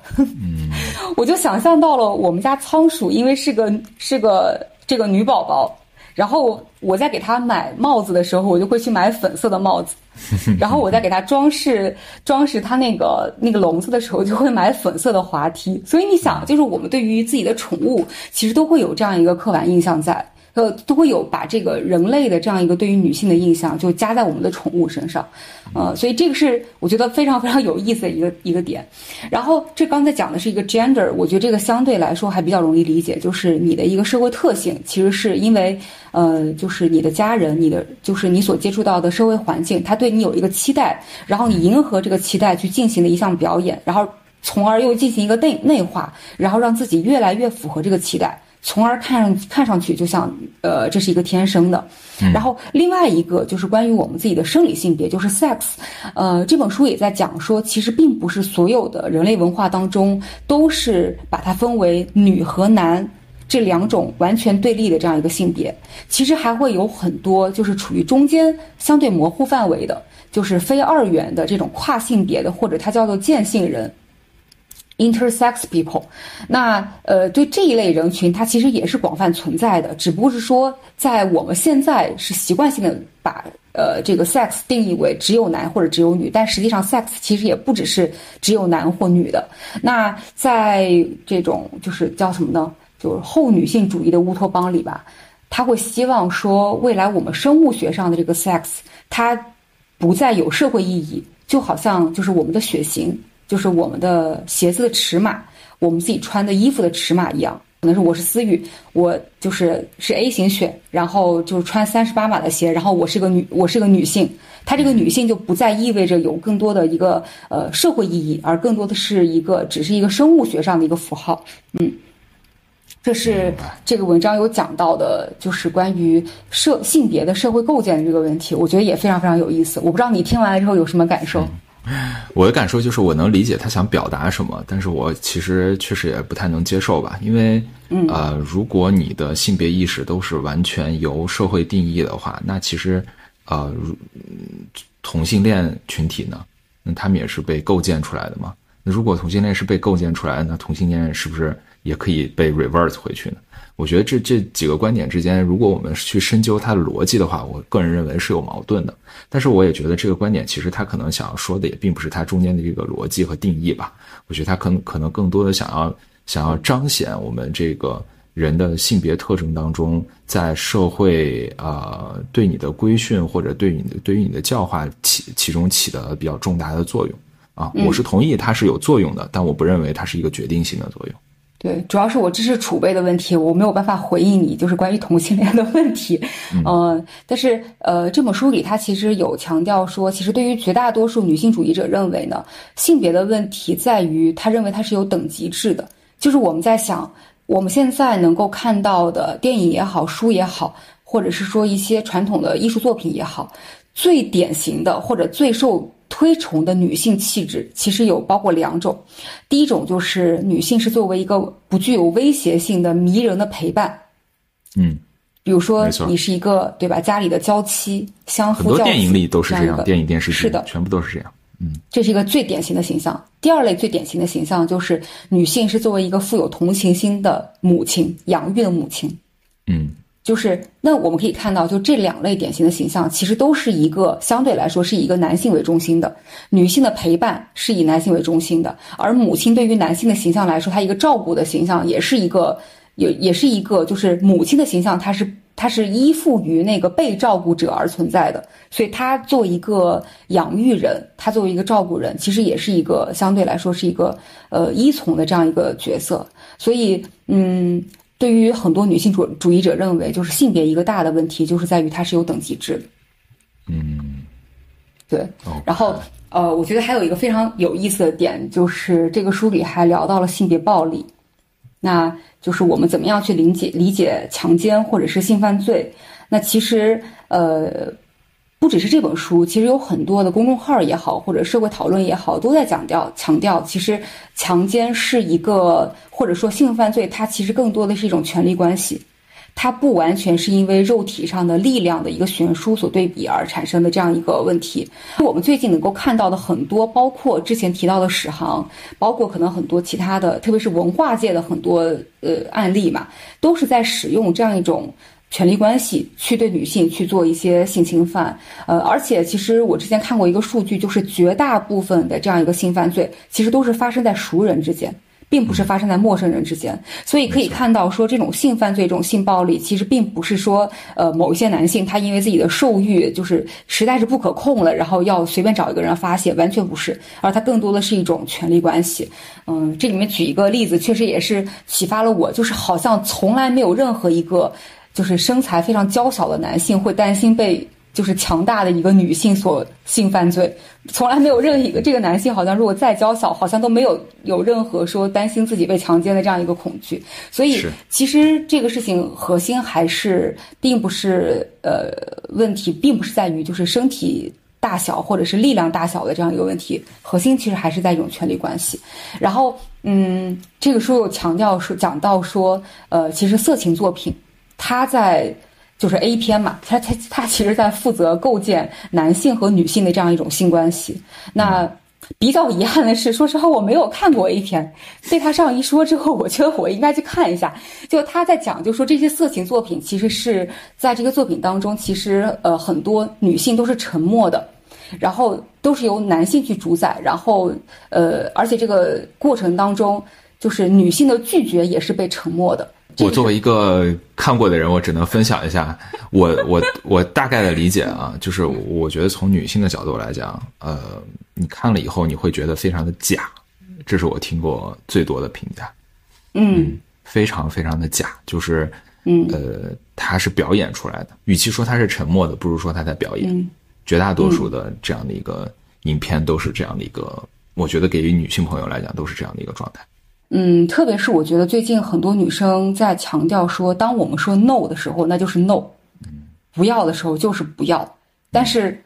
我就想象到了我们家仓鼠，因为是个是个这个女宝宝，然后我在给它买帽子的时候，我就会去买粉色的帽子，然后我在给它装饰装饰它那个那个笼子的时候，就会买粉色的滑梯。所以你想，就是我们对于自己的宠物，其实都会有这样一个刻板印象在。呃，都会有把这个人类的这样一个对于女性的印象，就加在我们的宠物身上，呃，所以这个是我觉得非常非常有意思的一个一个点。然后这刚才讲的是一个 gender，我觉得这个相对来说还比较容易理解，就是你的一个社会特性，其实是因为呃，就是你的家人，你的就是你所接触到的社会环境，他对你有一个期待，然后你迎合这个期待去进行的一项表演，然后。从而又进行一个内内化，然后让自己越来越符合这个期待。从而看上看上去就像，呃，这是一个天生的。然后另外一个就是关于我们自己的生理性别，就是 sex。呃，这本书也在讲说，其实并不是所有的人类文化当中都是把它分为女和男这两种完全对立的这样一个性别。其实还会有很多就是处于中间相对模糊范围的，就是非二元的这种跨性别的，或者它叫做间性人。Intersex people，那呃，对这一类人群，它其实也是广泛存在的，只不过是说，在我们现在是习惯性的把呃这个 sex 定义为只有男或者只有女，但实际上 sex 其实也不只是只有男或女的。那在这种就是叫什么呢？就是后女性主义的乌托邦里吧，他会希望说，未来我们生物学上的这个 sex，它不再有社会意义，就好像就是我们的血型。就是我们的鞋子的尺码，我们自己穿的衣服的尺码一样。可能是我是思雨，我就是是 A 型血，然后就是穿三十八码的鞋，然后我是个女，我是个女性。她这个女性就不再意味着有更多的一个呃社会意义，而更多的是一个只是一个生物学上的一个符号。嗯，这是这个文章有讲到的，就是关于社性别的社会构建的这个问题，我觉得也非常非常有意思。我不知道你听完了之后有什么感受。我的感受就是，我能理解他想表达什么，但是我其实确实也不太能接受吧，因为，呃，如果你的性别意识都是完全由社会定义的话，那其实，呃，同性恋群体呢，那他们也是被构建出来的嘛。那如果同性恋是被构建出来的，那同性恋是不是也可以被 reverse 回去呢？我觉得这这几个观点之间，如果我们去深究它的逻辑的话，我个人认为是有矛盾的。但是我也觉得这个观点其实他可能想要说的也并不是它中间的这个逻辑和定义吧。我觉得他可能可能更多的想要想要彰显我们这个人的性别特征当中，在社会啊对你的规训或者对你的对于你的教化起其中起的比较重大的作用啊。我是同意它是有作用的，但我不认为它是一个决定性的作用。对，主要是我知识储备的问题，我没有办法回应你，就是关于同性恋的问题。嗯，但是呃，这本书里他其实有强调说，其实对于绝大多数女性主义者认为呢，性别的问题在于他认为它是有等级制的。就是我们在想，我们现在能够看到的电影也好，书也好，或者是说一些传统的艺术作品也好，最典型的或者最受。推崇的女性气质其实有包括两种，第一种就是女性是作为一个不具有威胁性的迷人的陪伴，嗯，比如说你是一个对吧，家里的娇妻，相夫教子，很多电影里都是这样，电影电视剧是的，全部都是这样，嗯，这是一个最典型的形象。第二类最典型的形象就是女性是作为一个富有同情心的母亲，养育的母亲，嗯。就是那我们可以看到，就这两类典型的形象，其实都是一个相对来说是以一个男性为中心的，女性的陪伴是以男性为中心的，而母亲对于男性的形象来说，她一个照顾的形象，也是一个也也是一个，就是母亲的形象，她是她是依附于那个被照顾者而存在的，所以她作为一个养育人，她作为一个照顾人，其实也是一个相对来说是一个呃依从的这样一个角色，所以嗯。对于很多女性主主义者认为，就是性别一个大的问题，就是在于它是有等级制的。嗯，对。然后，呃，我觉得还有一个非常有意思的点，就是这个书里还聊到了性别暴力，那就是我们怎么样去理解理解强奸或者是性犯罪。那其实，呃。不只是这本书，其实有很多的公众号也好，或者社会讨论也好，都在强调强调，其实强奸是一个，或者说性犯罪，它其实更多的是一种权力关系，它不完全是因为肉体上的力量的一个悬殊所对比而产生的这样一个问题。我们最近能够看到的很多，包括之前提到的史航，包括可能很多其他的，特别是文化界的很多呃案例嘛，都是在使用这样一种。权力关系去对女性去做一些性侵犯，呃，而且其实我之前看过一个数据，就是绝大部分的这样一个性犯罪，其实都是发生在熟人之间，并不是发生在陌生人之间。所以可以看到，说这种性犯罪、这种性暴力，其实并不是说，呃，某一些男性他因为自己的受欲就是实在是不可控了，然后要随便找一个人发泄，完全不是，而它更多的是一种权力关系。嗯，这里面举一个例子，确实也是启发了我，就是好像从来没有任何一个。就是身材非常娇小的男性会担心被就是强大的一个女性所性犯罪，从来没有任何一个这个男性好像如果再娇小，好像都没有有任何说担心自己被强奸的这样一个恐惧。所以其实这个事情核心还是并不是呃问题，并不是在于就是身体大小或者是力量大小的这样一个问题，核心其实还是在一种权力关系。然后嗯，这个书有强调说讲到说呃，其实色情作品它在。就是 A 片嘛，他他他其实在负责构建男性和女性的这样一种性关系。那比较遗憾的是，说实话我没有看过 A 片，被他这样一说之后，我觉得我应该去看一下。就他在讲，就说这些色情作品其实是在这个作品当中，其实呃很多女性都是沉默的，然后都是由男性去主宰，然后呃而且这个过程当中，就是女性的拒绝也是被沉默的。我作为一个看过的人，我只能分享一下我我我大概的理解啊，就是我觉得从女性的角度来讲，呃，你看了以后你会觉得非常的假，这是我听过最多的评价。嗯，非常非常的假，就是嗯呃，他是表演出来的，与其说他是沉默的，不如说他在表演。绝大多数的这样的一个影片都是这样的一个，我觉得给予女性朋友来讲都是这样的一个状态。嗯，特别是我觉得最近很多女生在强调说，当我们说 no 的时候，那就是 no，不要的时候就是不要。但是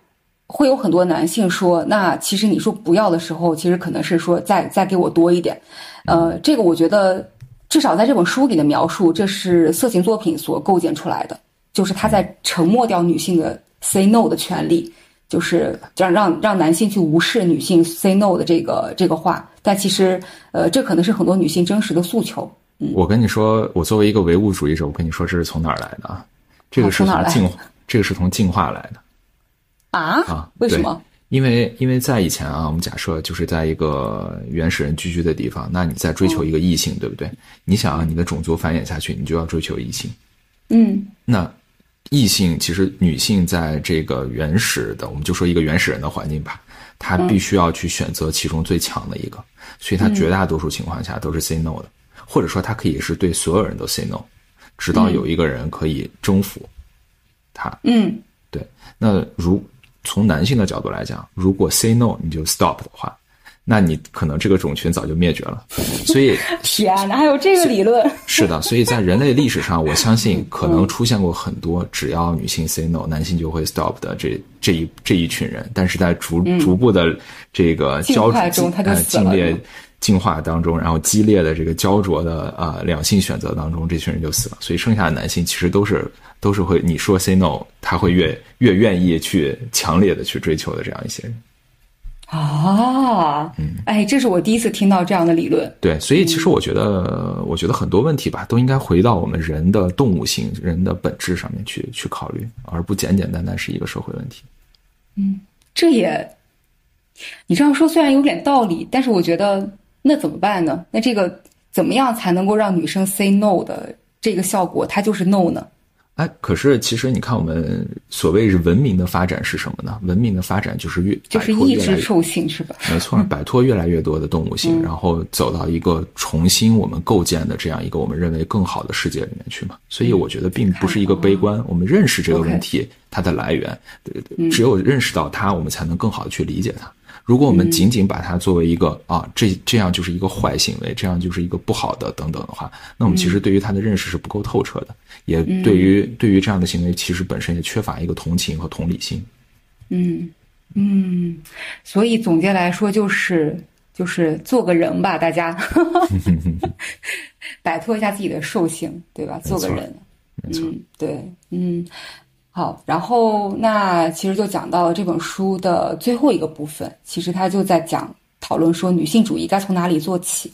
会有很多男性说，那其实你说不要的时候，其实可能是说再再给我多一点。呃，这个我觉得至少在这本书里的描述，这是色情作品所构建出来的，就是他在沉默掉女性的 say no 的权利。就是让让让男性去无视女性 say no 的这个这个话，但其实，呃，这可能是很多女性真实的诉求。嗯，我跟你说，我作为一个唯物主义者，我跟你说，这是从哪儿来的啊？这个是从进，这个是从进化来的。啊啊？为什么？因为因为在以前啊，我们假设就是在一个原始人聚居的地方，那你在追求一个异性，对不对？你想啊，你的种族繁衍下去，你就要追求异性。嗯，那。异性其实女性在这个原始的，我们就说一个原始人的环境吧，她必须要去选择其中最强的一个，所以她绝大多数情况下都是 say no 的，或者说她可以是对所有人都 say no，直到有一个人可以征服她。嗯，对。那如从男性的角度来讲，如果 say no 你就 stop 的话。那你可能这个种群早就灭绝了，所以 天哪，还有这个理论？是的，所以在人类历史上，我相信可能出现过很多只要女性 say no，男性就会 stop 的这这一这一群人，但是在逐逐步的这个交中，他就死了。进化当中，然后激烈的这个焦灼的啊两性选择当中，这群人就死了。所以剩下的男性其实都是都是会你说 say no，他会越越愿意去强烈的去追求的这样一些人。啊，嗯，哎，这是我第一次听到这样的理论。对，所以其实我觉得，我觉得很多问题吧，都应该回到我们人的动物性、人的本质上面去去考虑，而不简简单单是一个社会问题。嗯，这也，你这样说虽然有点道理，但是我觉得那怎么办呢？那这个怎么样才能够让女生 say no 的这个效果，它就是 no 呢？哎，可是其实你看，我们所谓是文明的发展是什么呢？文明的发展就是越就是抑制兽性，是吧？没错，摆脱越来越多的动物性，然后走到一个重新我们构建的这样一个我们认为更好的世界里面去嘛。所以我觉得并不是一个悲观，我们认识这个问题它的来源，只有认识到它，我们才能更好的去理解它。如果我们仅仅把它作为一个啊，这这样就是一个坏行为，这样就是一个不好的等等的话，那我们其实对于他的认识是不够透彻的，也对于对于这样的行为，其实本身也缺乏一个同情和同理心。嗯嗯，所以总结来说就是就是做个人吧，大家 摆脱一下自己的兽性，对吧？做个人，没错，对，嗯。好，然后那其实就讲到了这本书的最后一个部分，其实他就在讲讨论说女性主义该从哪里做起。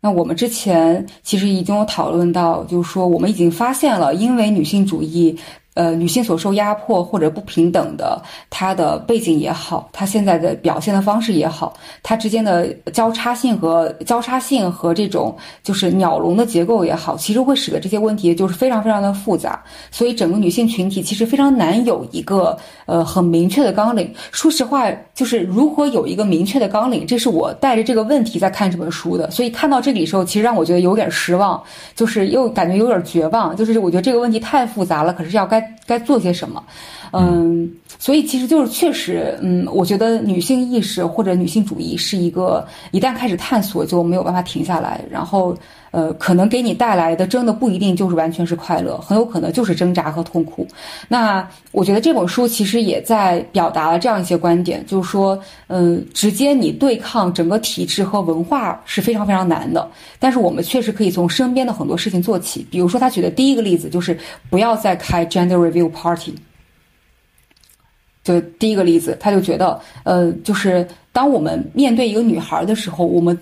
那我们之前其实已经有讨论到，就是说我们已经发现了，因为女性主义。呃，女性所受压迫或者不平等的，她的背景也好，她现在的表现的方式也好，她之间的交叉性和交叉性和这种就是鸟笼的结构也好，其实会使得这些问题就是非常非常的复杂。所以整个女性群体其实非常难有一个呃很明确的纲领。说实话，就是如果有一个明确的纲领，这是我带着这个问题在看这本书的。所以看到这里的时候，其实让我觉得有点失望，就是又感觉有点绝望。就是我觉得这个问题太复杂了，可是要该。该做些什么。嗯，所以其实就是确实，嗯，我觉得女性意识或者女性主义是一个一旦开始探索就没有办法停下来，然后。呃，可能给你带来的真的不一定就是完全是快乐，很有可能就是挣扎和痛苦。那我觉得这本书其实也在表达了这样一些观点，就是说，嗯，直接你对抗整个体制和文化是非常非常难的。但是我们确实可以从身边的很多事情做起，比如说他举的第一个例子就是不要再开 gender review party。就第一个例子，他就觉得，呃，就是当我们面对一个女孩的时候，我们。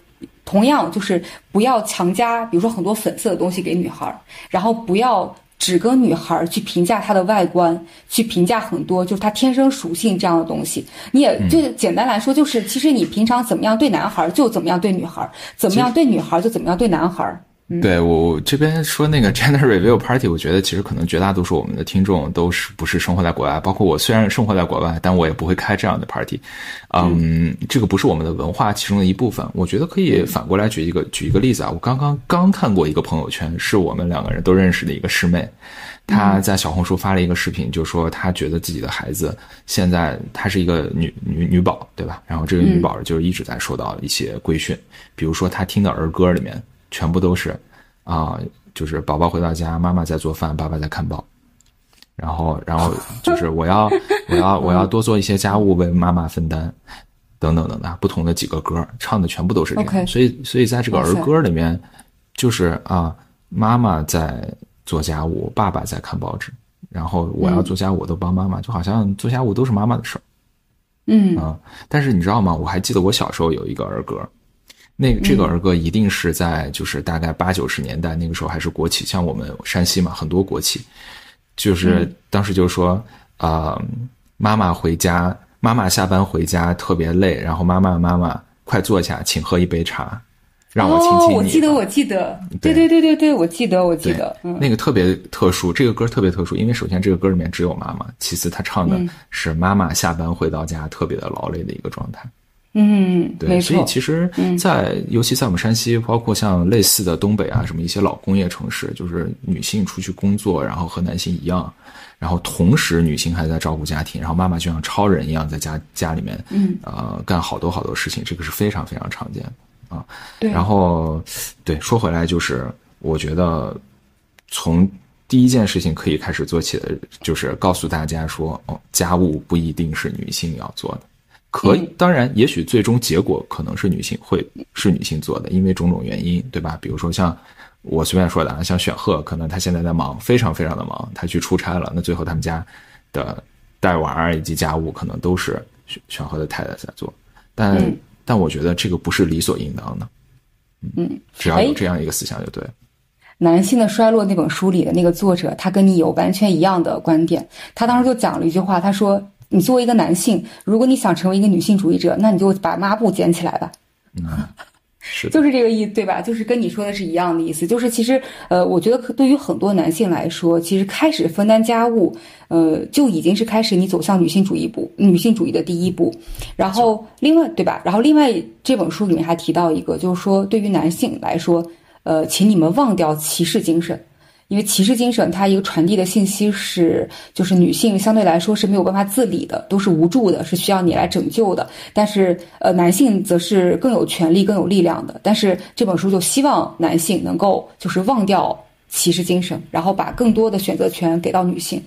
同样就是不要强加，比如说很多粉色的东西给女孩儿，然后不要只跟女孩儿去评价她的外观，去评价很多就是她天生属性这样的东西。你也就简单来说，就是其实你平常怎么样对男孩儿，就怎么样对女孩儿；怎么样对女孩儿，就怎么样对男孩儿。对我这边说那个 gender review party，我觉得其实可能绝大多数我们的听众都是不是生活在国外，包括我虽然生活在国外，但我也不会开这样的 party。嗯，这个不是我们的文化其中的一部分。我觉得可以反过来举一个举一个例子啊，我刚刚刚看过一个朋友圈，是我们两个人都认识的一个师妹，她在小红书发了一个视频，就说她觉得自己的孩子现在她是一个女女女宝，对吧？然后这个女宝就是一直在受到一些规训，比如说她听的儿歌里面。全部都是，啊，就是宝宝回到家，妈妈在做饭，爸爸在看报，然后，然后就是我要，我要，我要多做一些家务为妈妈分担，等等等等，不同的几个歌唱的全部都是这样，所以，所以在这个儿歌里面，就是啊，妈妈在做家务，爸爸在看报纸，然后我要做家务我都帮妈妈，就好像做家务都是妈妈的事儿，嗯。啊，但是你知道吗？我还记得我小时候有一个儿歌。那这个儿歌一定是在就是大概八九十年代，那个时候还是国企，像我们山西嘛，很多国企，就是当时就说啊，妈妈回家，妈妈下班回家特别累，然后妈妈妈妈快坐下，请喝一杯茶，让我亲亲你。我记得，我记得，对对对对对，我记得，我记得，那个特别特殊，这个歌特别特殊，因为首先这个歌里面只有妈妈，其次他唱的是妈妈下班回到家特别的劳累的一个状态。嗯，对，所以其实，在尤其在我们山西，包括像类似的东北啊，什么一些老工业城市，就是女性出去工作，然后和男性一样，然后同时女性还在照顾家庭，然后妈妈就像超人一样在家家里面，嗯，呃，干好多好多事情，这个是非常非常常见的啊。对，然后，对，说回来就是，我觉得从第一件事情可以开始做起的，就是告诉大家说，哦，家务不一定是女性要做的。可以，当然，也许最终结果可能是女性会是女性做的，因为种种原因，对吧？比如说像我随便说的啊，像选赫，可能他现在在忙，非常非常的忙，他去出差了，那最后他们家的带娃儿以及家务可能都是选选赫的太太在做，但但我觉得这个不是理所应当的，嗯，只要有这样一个思想就对。男性的衰落那本书里的那个作者，他跟你有完全一样的观点，他当时就讲了一句话，他说。你作为一个男性，如果你想成为一个女性主义者，那你就把抹布捡起来吧。嗯，是，就是这个意，对吧？就是跟你说的是一样的意思。就是其实，呃，我觉得对于很多男性来说，其实开始分担家务，呃，就已经是开始你走向女性主义步、女性主义的第一步。然后，另外，对吧？然后，另外这本书里面还提到一个，就是说，对于男性来说，呃，请你们忘掉骑士精神。因为骑士精神，它一个传递的信息是，就是女性相对来说是没有办法自理的，都是无助的，是需要你来拯救的。但是，呃，男性则是更有权利、更有力量的。但是这本书就希望男性能够就是忘掉骑士精神，然后把更多的选择权给到女性，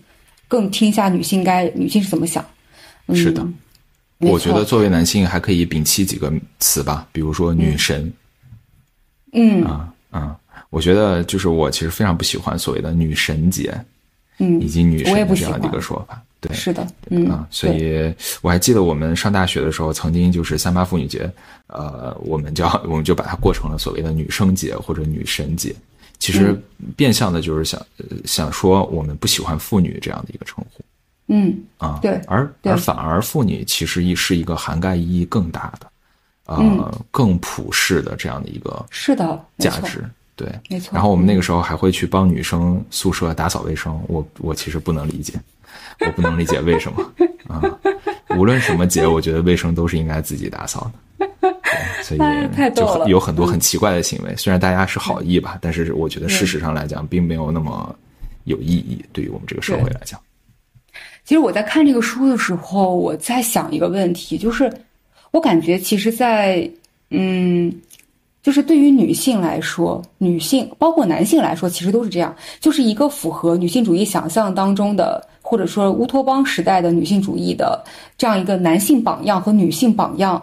更听一下女性该女性是怎么想。是的，我觉得作为男性还可以摒弃几个词吧，比如说女神。嗯啊啊。我觉得就是我其实非常不喜欢所谓的女神节，嗯，以及女神这样的一个说法，对，是的，嗯，所以我还记得我们上大学的时候，曾经就是三八妇女节，呃，我们叫 我们就把它过成了所谓的女生节或者女神节，其实变相的就是想想说我们不喜欢妇女这样的一个称呼，嗯啊，对，而而反而妇女其实一是一个涵盖意义更大的，呃，更普世的这样的一个是的价值。对，没错。然后我们那个时候还会去帮女生宿舍打扫卫生，我我其实不能理解，我不能理解为什么啊。无论什么节，我觉得卫生都是应该自己打扫的。所以就有很多很奇怪的行为，虽然大家是好意吧，但是我觉得事实上来讲，并没有那么有意义，对于我们这个社会来讲。其实我在看这个书的时候，我在想一个问题，就是我感觉其实，在嗯，就是对于女性来说，女性包括男性来说，其实都是这样，就是一个符合女性主义想象当中的，或者说乌托邦时代的女性主义的这样一个男性榜样和女性榜样，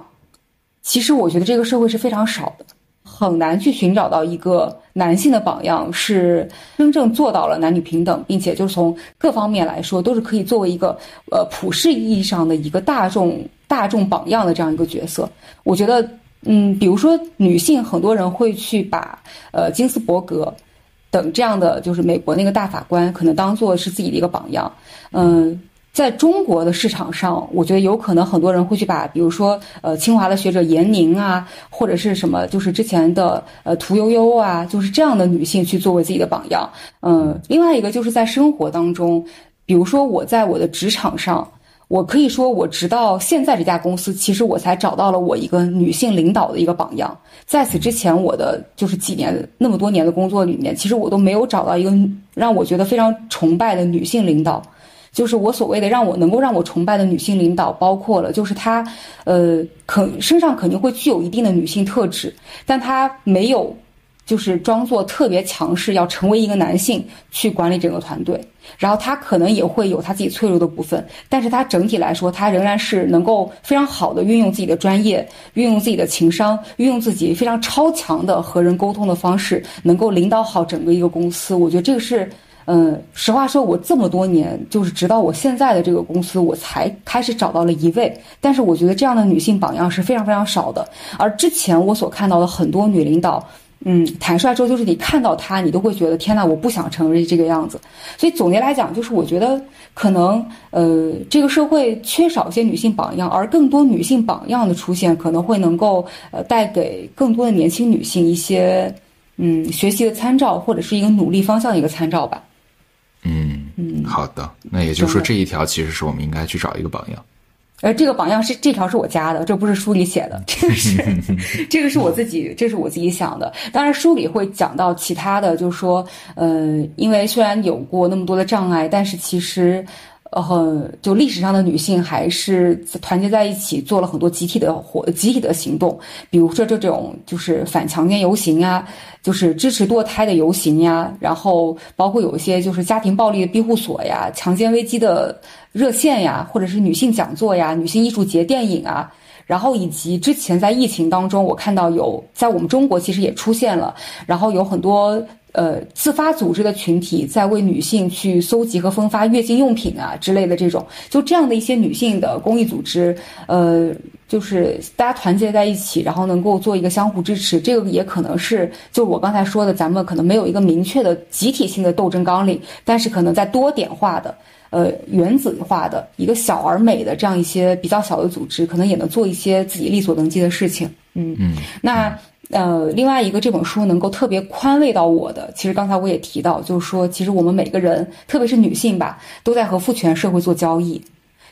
其实我觉得这个社会是非常少的。很难去寻找到一个男性的榜样是真正做到了男女平等，并且就是从各方面来说都是可以作为一个呃普世意义上的一个大众大众榜样的这样一个角色。我觉得，嗯，比如说女性，很多人会去把呃金斯伯格等这样的就是美国那个大法官可能当做是自己的一个榜样，嗯。在中国的市场上，我觉得有可能很多人会去把，比如说，呃，清华的学者闫宁啊，或者是什么，就是之前的呃屠呦呦啊，就是这样的女性去作为自己的榜样。嗯，另外一个就是在生活当中，比如说我在我的职场上，我可以说我直到现在这家公司，其实我才找到了我一个女性领导的一个榜样。在此之前，我的就是几年那么多年的工作里面，其实我都没有找到一个让我觉得非常崇拜的女性领导。就是我所谓的让我能够让我崇拜的女性领导，包括了就是她，呃，可身上肯定会具有一定的女性特质，但她没有，就是装作特别强势，要成为一个男性去管理整个团队。然后她可能也会有她自己脆弱的部分，但是她整体来说，她仍然是能够非常好的运用自己的专业，运用自己的情商，运用自己非常超强的和人沟通的方式，能够领导好整个一个公司。我觉得这个是。嗯，实话说，我这么多年，就是直到我现在的这个公司，我才开始找到了一位。但是我觉得这样的女性榜样是非常非常少的。而之前我所看到的很多女领导，嗯，坦率说，就是你看到她，你都会觉得天呐，我不想成为这个样子。所以总结来讲，就是我觉得可能，呃，这个社会缺少一些女性榜样，而更多女性榜样的出现，可能会能够呃带给更多的年轻女性一些嗯学习的参照，或者是一个努力方向的一个参照吧。嗯嗯，好的。那也就是说，这一条其实是我们应该去找一个榜样。呃，这个榜样是这条是我加的，这不是书里写的，这个是 这个是我自己，这是我自己想的。当然，书里会讲到其他的，就是说，呃，因为虽然有过那么多的障碍，但是其实。呃，就历史上的女性还是团结在一起，做了很多集体的活、集体的行动，比如说这种就是反强奸游行呀，就是支持堕胎的游行呀，然后包括有一些就是家庭暴力的庇护所呀、强奸危机的热线呀，或者是女性讲座呀、女性艺术节、电影啊，然后以及之前在疫情当中，我看到有在我们中国其实也出现了，然后有很多。呃，自发组织的群体在为女性去搜集和分发月经用品啊之类的这种，就这样的一些女性的公益组织，呃，就是大家团结在一起，然后能够做一个相互支持。这个也可能是，就我刚才说的，咱们可能没有一个明确的集体性的斗争纲领，但是可能在多点化的、呃原子化的一个小而美的这样一些比较小的组织，可能也能做一些自己力所能及的事情。嗯嗯，那。呃，另外一个这本书能够特别宽慰到我的，其实刚才我也提到，就是说，其实我们每个人，特别是女性吧，都在和父权社会做交易，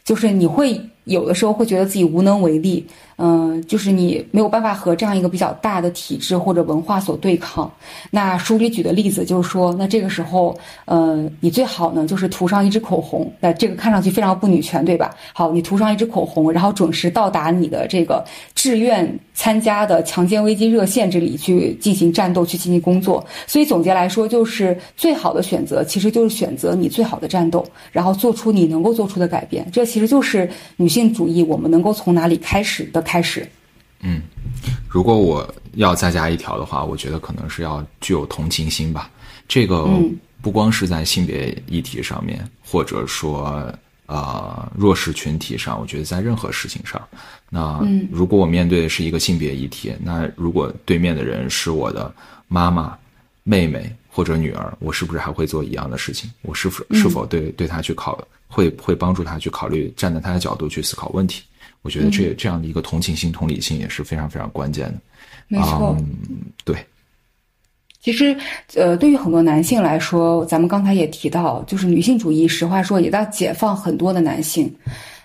就是你会有的时候会觉得自己无能为力。嗯，就是你没有办法和这样一个比较大的体制或者文化所对抗。那书里举的例子就是说，那这个时候，呃，你最好呢就是涂上一支口红。那这个看上去非常不女权，对吧？好，你涂上一支口红，然后准时到达你的这个志愿参加的强奸危机热线这里去进行战斗，去进行工作。所以总结来说，就是最好的选择其实就是选择你最好的战斗，然后做出你能够做出的改变。这其实就是女性主义，我们能够从哪里开始的。开始，嗯，如果我要再加一条的话，我觉得可能是要具有同情心吧。这个不光是在性别议题上面，或者说呃弱势群体上，我觉得在任何事情上，那如果我面对的是一个性别议题，那如果对面的人是我的妈妈、妹妹或者女儿，我是不是还会做一样的事情？我是否是否对对他去考，会会帮助他去考虑，站在他的角度去思考问题？我觉得这这样的一个同情心、同理心也是非常非常关键的。没错，对。其实，呃，对于很多男性来说，咱们刚才也提到，就是女性主义，实话说也在解放很多的男性。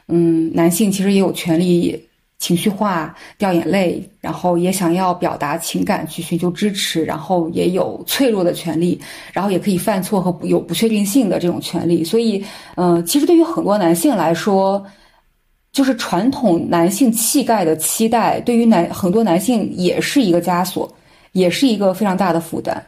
嗯，男性其实也有权利情绪化、掉眼泪，然后也想要表达情感去寻求支持，然后也有脆弱的权利，然后也可以犯错和有不确定性的这种权利。所以，嗯，其实对于很多男性来说，就是传统男性气概的期待，对于男很多男性也是一个枷锁，也是一个非常大的负担。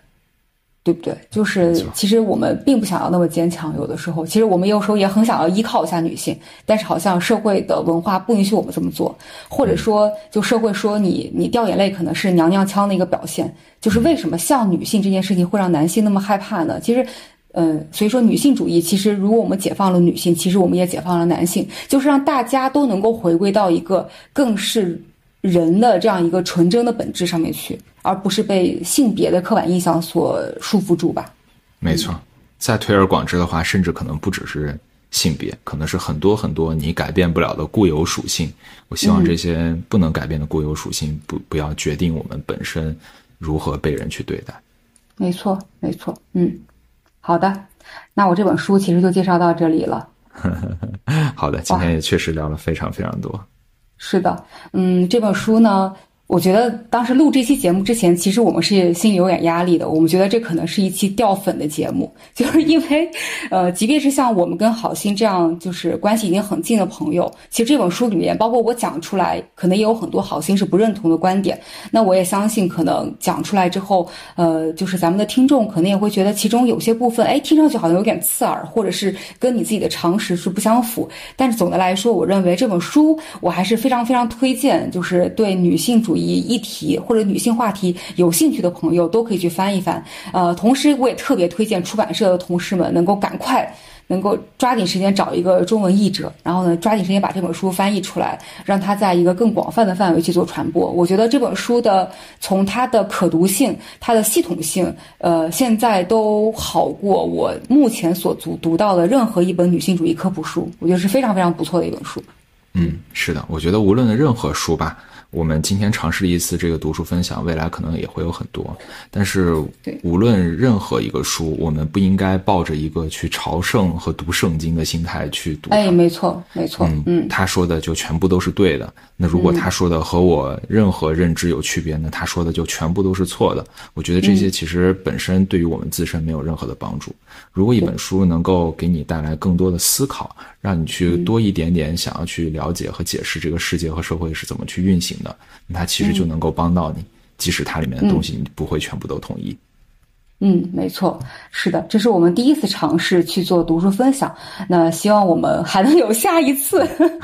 对不对？就是其实我们并不想要那么坚强，有的时候，其实我们有时候也很想要依靠一下女性，但是好像社会的文化不允许我们这么做，或者说，就社会说你你掉眼泪可能是娘娘腔的一个表现。就是为什么像女性这件事情会让男性那么害怕呢？其实，嗯，所以说女性主义其实如果我们解放了女性，其实我们也解放了男性，就是让大家都能够回归到一个更是。人的这样一个纯真的本质上面去，而不是被性别的刻板印象所束缚住吧？没错，再推而广之的话，甚至可能不只是性别，可能是很多很多你改变不了的固有属性。我希望这些不能改变的固有属性不不要决定我们本身如何被人去对待。没错，没错。嗯，好的，那我这本书其实就介绍到这里了。好的，今天也确实聊了非常非常多。是的，嗯，这本书呢。我觉得当时录这期节目之前，其实我们是心里有点压力的。我们觉得这可能是一期掉粉的节目，就是因为，呃，即便是像我们跟好心这样就是关系已经很近的朋友，其实这本书里面，包括我讲出来，可能也有很多好心是不认同的观点。那我也相信，可能讲出来之后，呃，就是咱们的听众可能也会觉得其中有些部分，哎，听上去好像有点刺耳，或者是跟你自己的常识是不相符。但是总的来说，我认为这本书我还是非常非常推荐，就是对女性主义。一议题或者女性话题有兴趣的朋友都可以去翻一翻，呃，同时我也特别推荐出版社的同事们能够赶快能够抓紧时间找一个中文译者，然后呢抓紧时间把这本书翻译出来，让它在一个更广泛的范围去做传播。我觉得这本书的从它的可读性、它的系统性，呃，现在都好过我目前所读读到的任何一本女性主义科普书，我觉得是非常非常不错的一本书。嗯，是的，我觉得无论任何书吧。我们今天尝试了一次这个读书分享，未来可能也会有很多。但是，无论任何一个书，我们不应该抱着一个去朝圣和读圣经的心态去读。哎，没错，没错。嗯嗯，他说的就全部都是对的。那如果他说的和我任何认知有区别，那他说的就全部都是错的。我觉得这些其实本身对于我们自身没有任何的帮助。如果一本书能够给你带来更多的思考，让你去多一点点想要去了解和解释这个世界和社会是怎么去运行。的，它其实就能够帮到你，即使它里面的东西你不会全部都同意。嗯，嗯没错，是的，这是我们第一次尝试去做读书分享。那希望我们还能有下一次。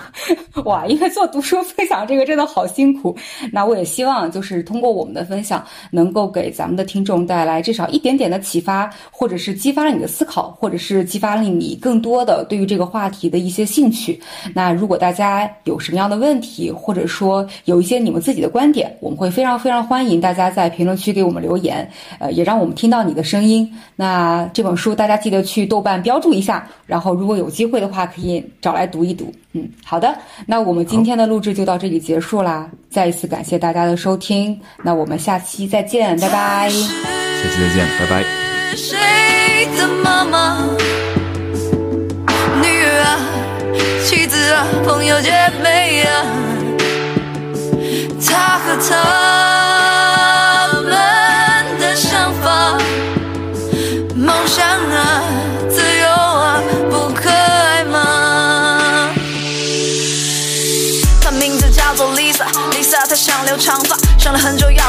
哇，因为做读书分享这个真的好辛苦。那我也希望就是通过我们的分享，能够给咱们的听众带来至少一点点的启发，或者是激发了你的思考，或者是激发了你更多的对于这个话题的一些兴趣。那如果大家有什么样的问题，或者说有一些你们自己的观点，我们会非常非常欢迎大家在评论区给我们留言，呃，也让我们听到。你的声音，那这本书大家记得去豆瓣标注一下，然后如果有机会的话，可以找来读一读。嗯，好的，那我们今天的录制就到这里结束啦。再一次感谢大家的收听，那我们下期再见，拜拜。下期再见，拜拜。谁的妈妈？女儿啊，妻子啊，朋友姐妹啊，他和他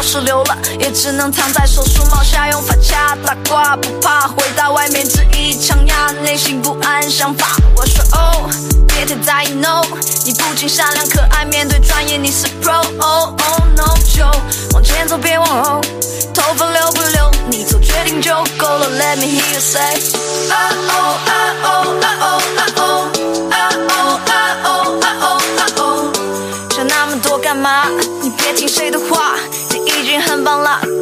是留了，也只能藏在手术帽下，用发卡打挂，不怕回到外面只一枪压，内心不安，想法。我说哦，别太在意 No，你不仅善良可爱，面对专业你是 Pro。Oh no，就往前走，别往后。头发留不留？你做决定就够了。Let me hear you say，啊哦啊哦啊哦啊哦啊哦啊哦啊哦，想那么多干嘛？你别听谁的话，很棒了。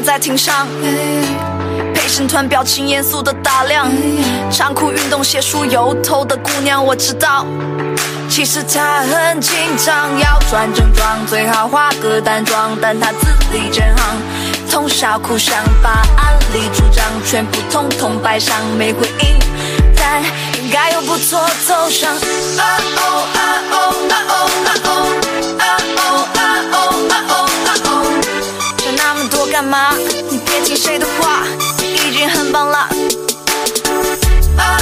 在庭上，陪审团表情严肃的打量，长裤运动鞋梳油头的姑娘，我知道，其实她很紧张，要穿正装，最好化个淡妆，但她字里行行，通宵苦想，把案例主张全部统统摆上，没回应，但应该有不错走向。啊哦啊哦啊哦啊哦啊哦干嘛？你别听谁的话，你已经很棒了。啊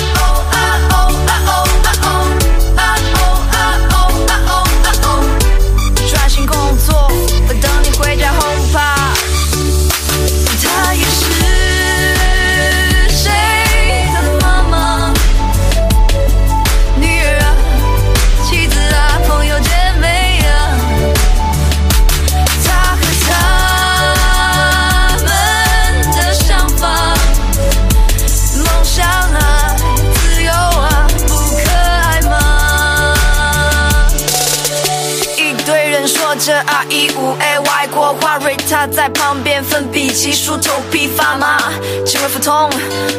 痛，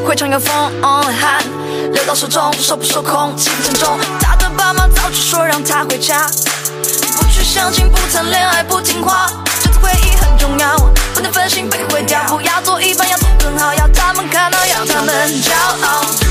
会场有风汗流到手中，手不受控，气氛沉重。他的爸妈早就说让他回家，不去相亲，不谈恋爱，不听话。这次会议很重要，不能分心被毁掉，不要做一般，要做更好，要他们看到，要他们骄傲。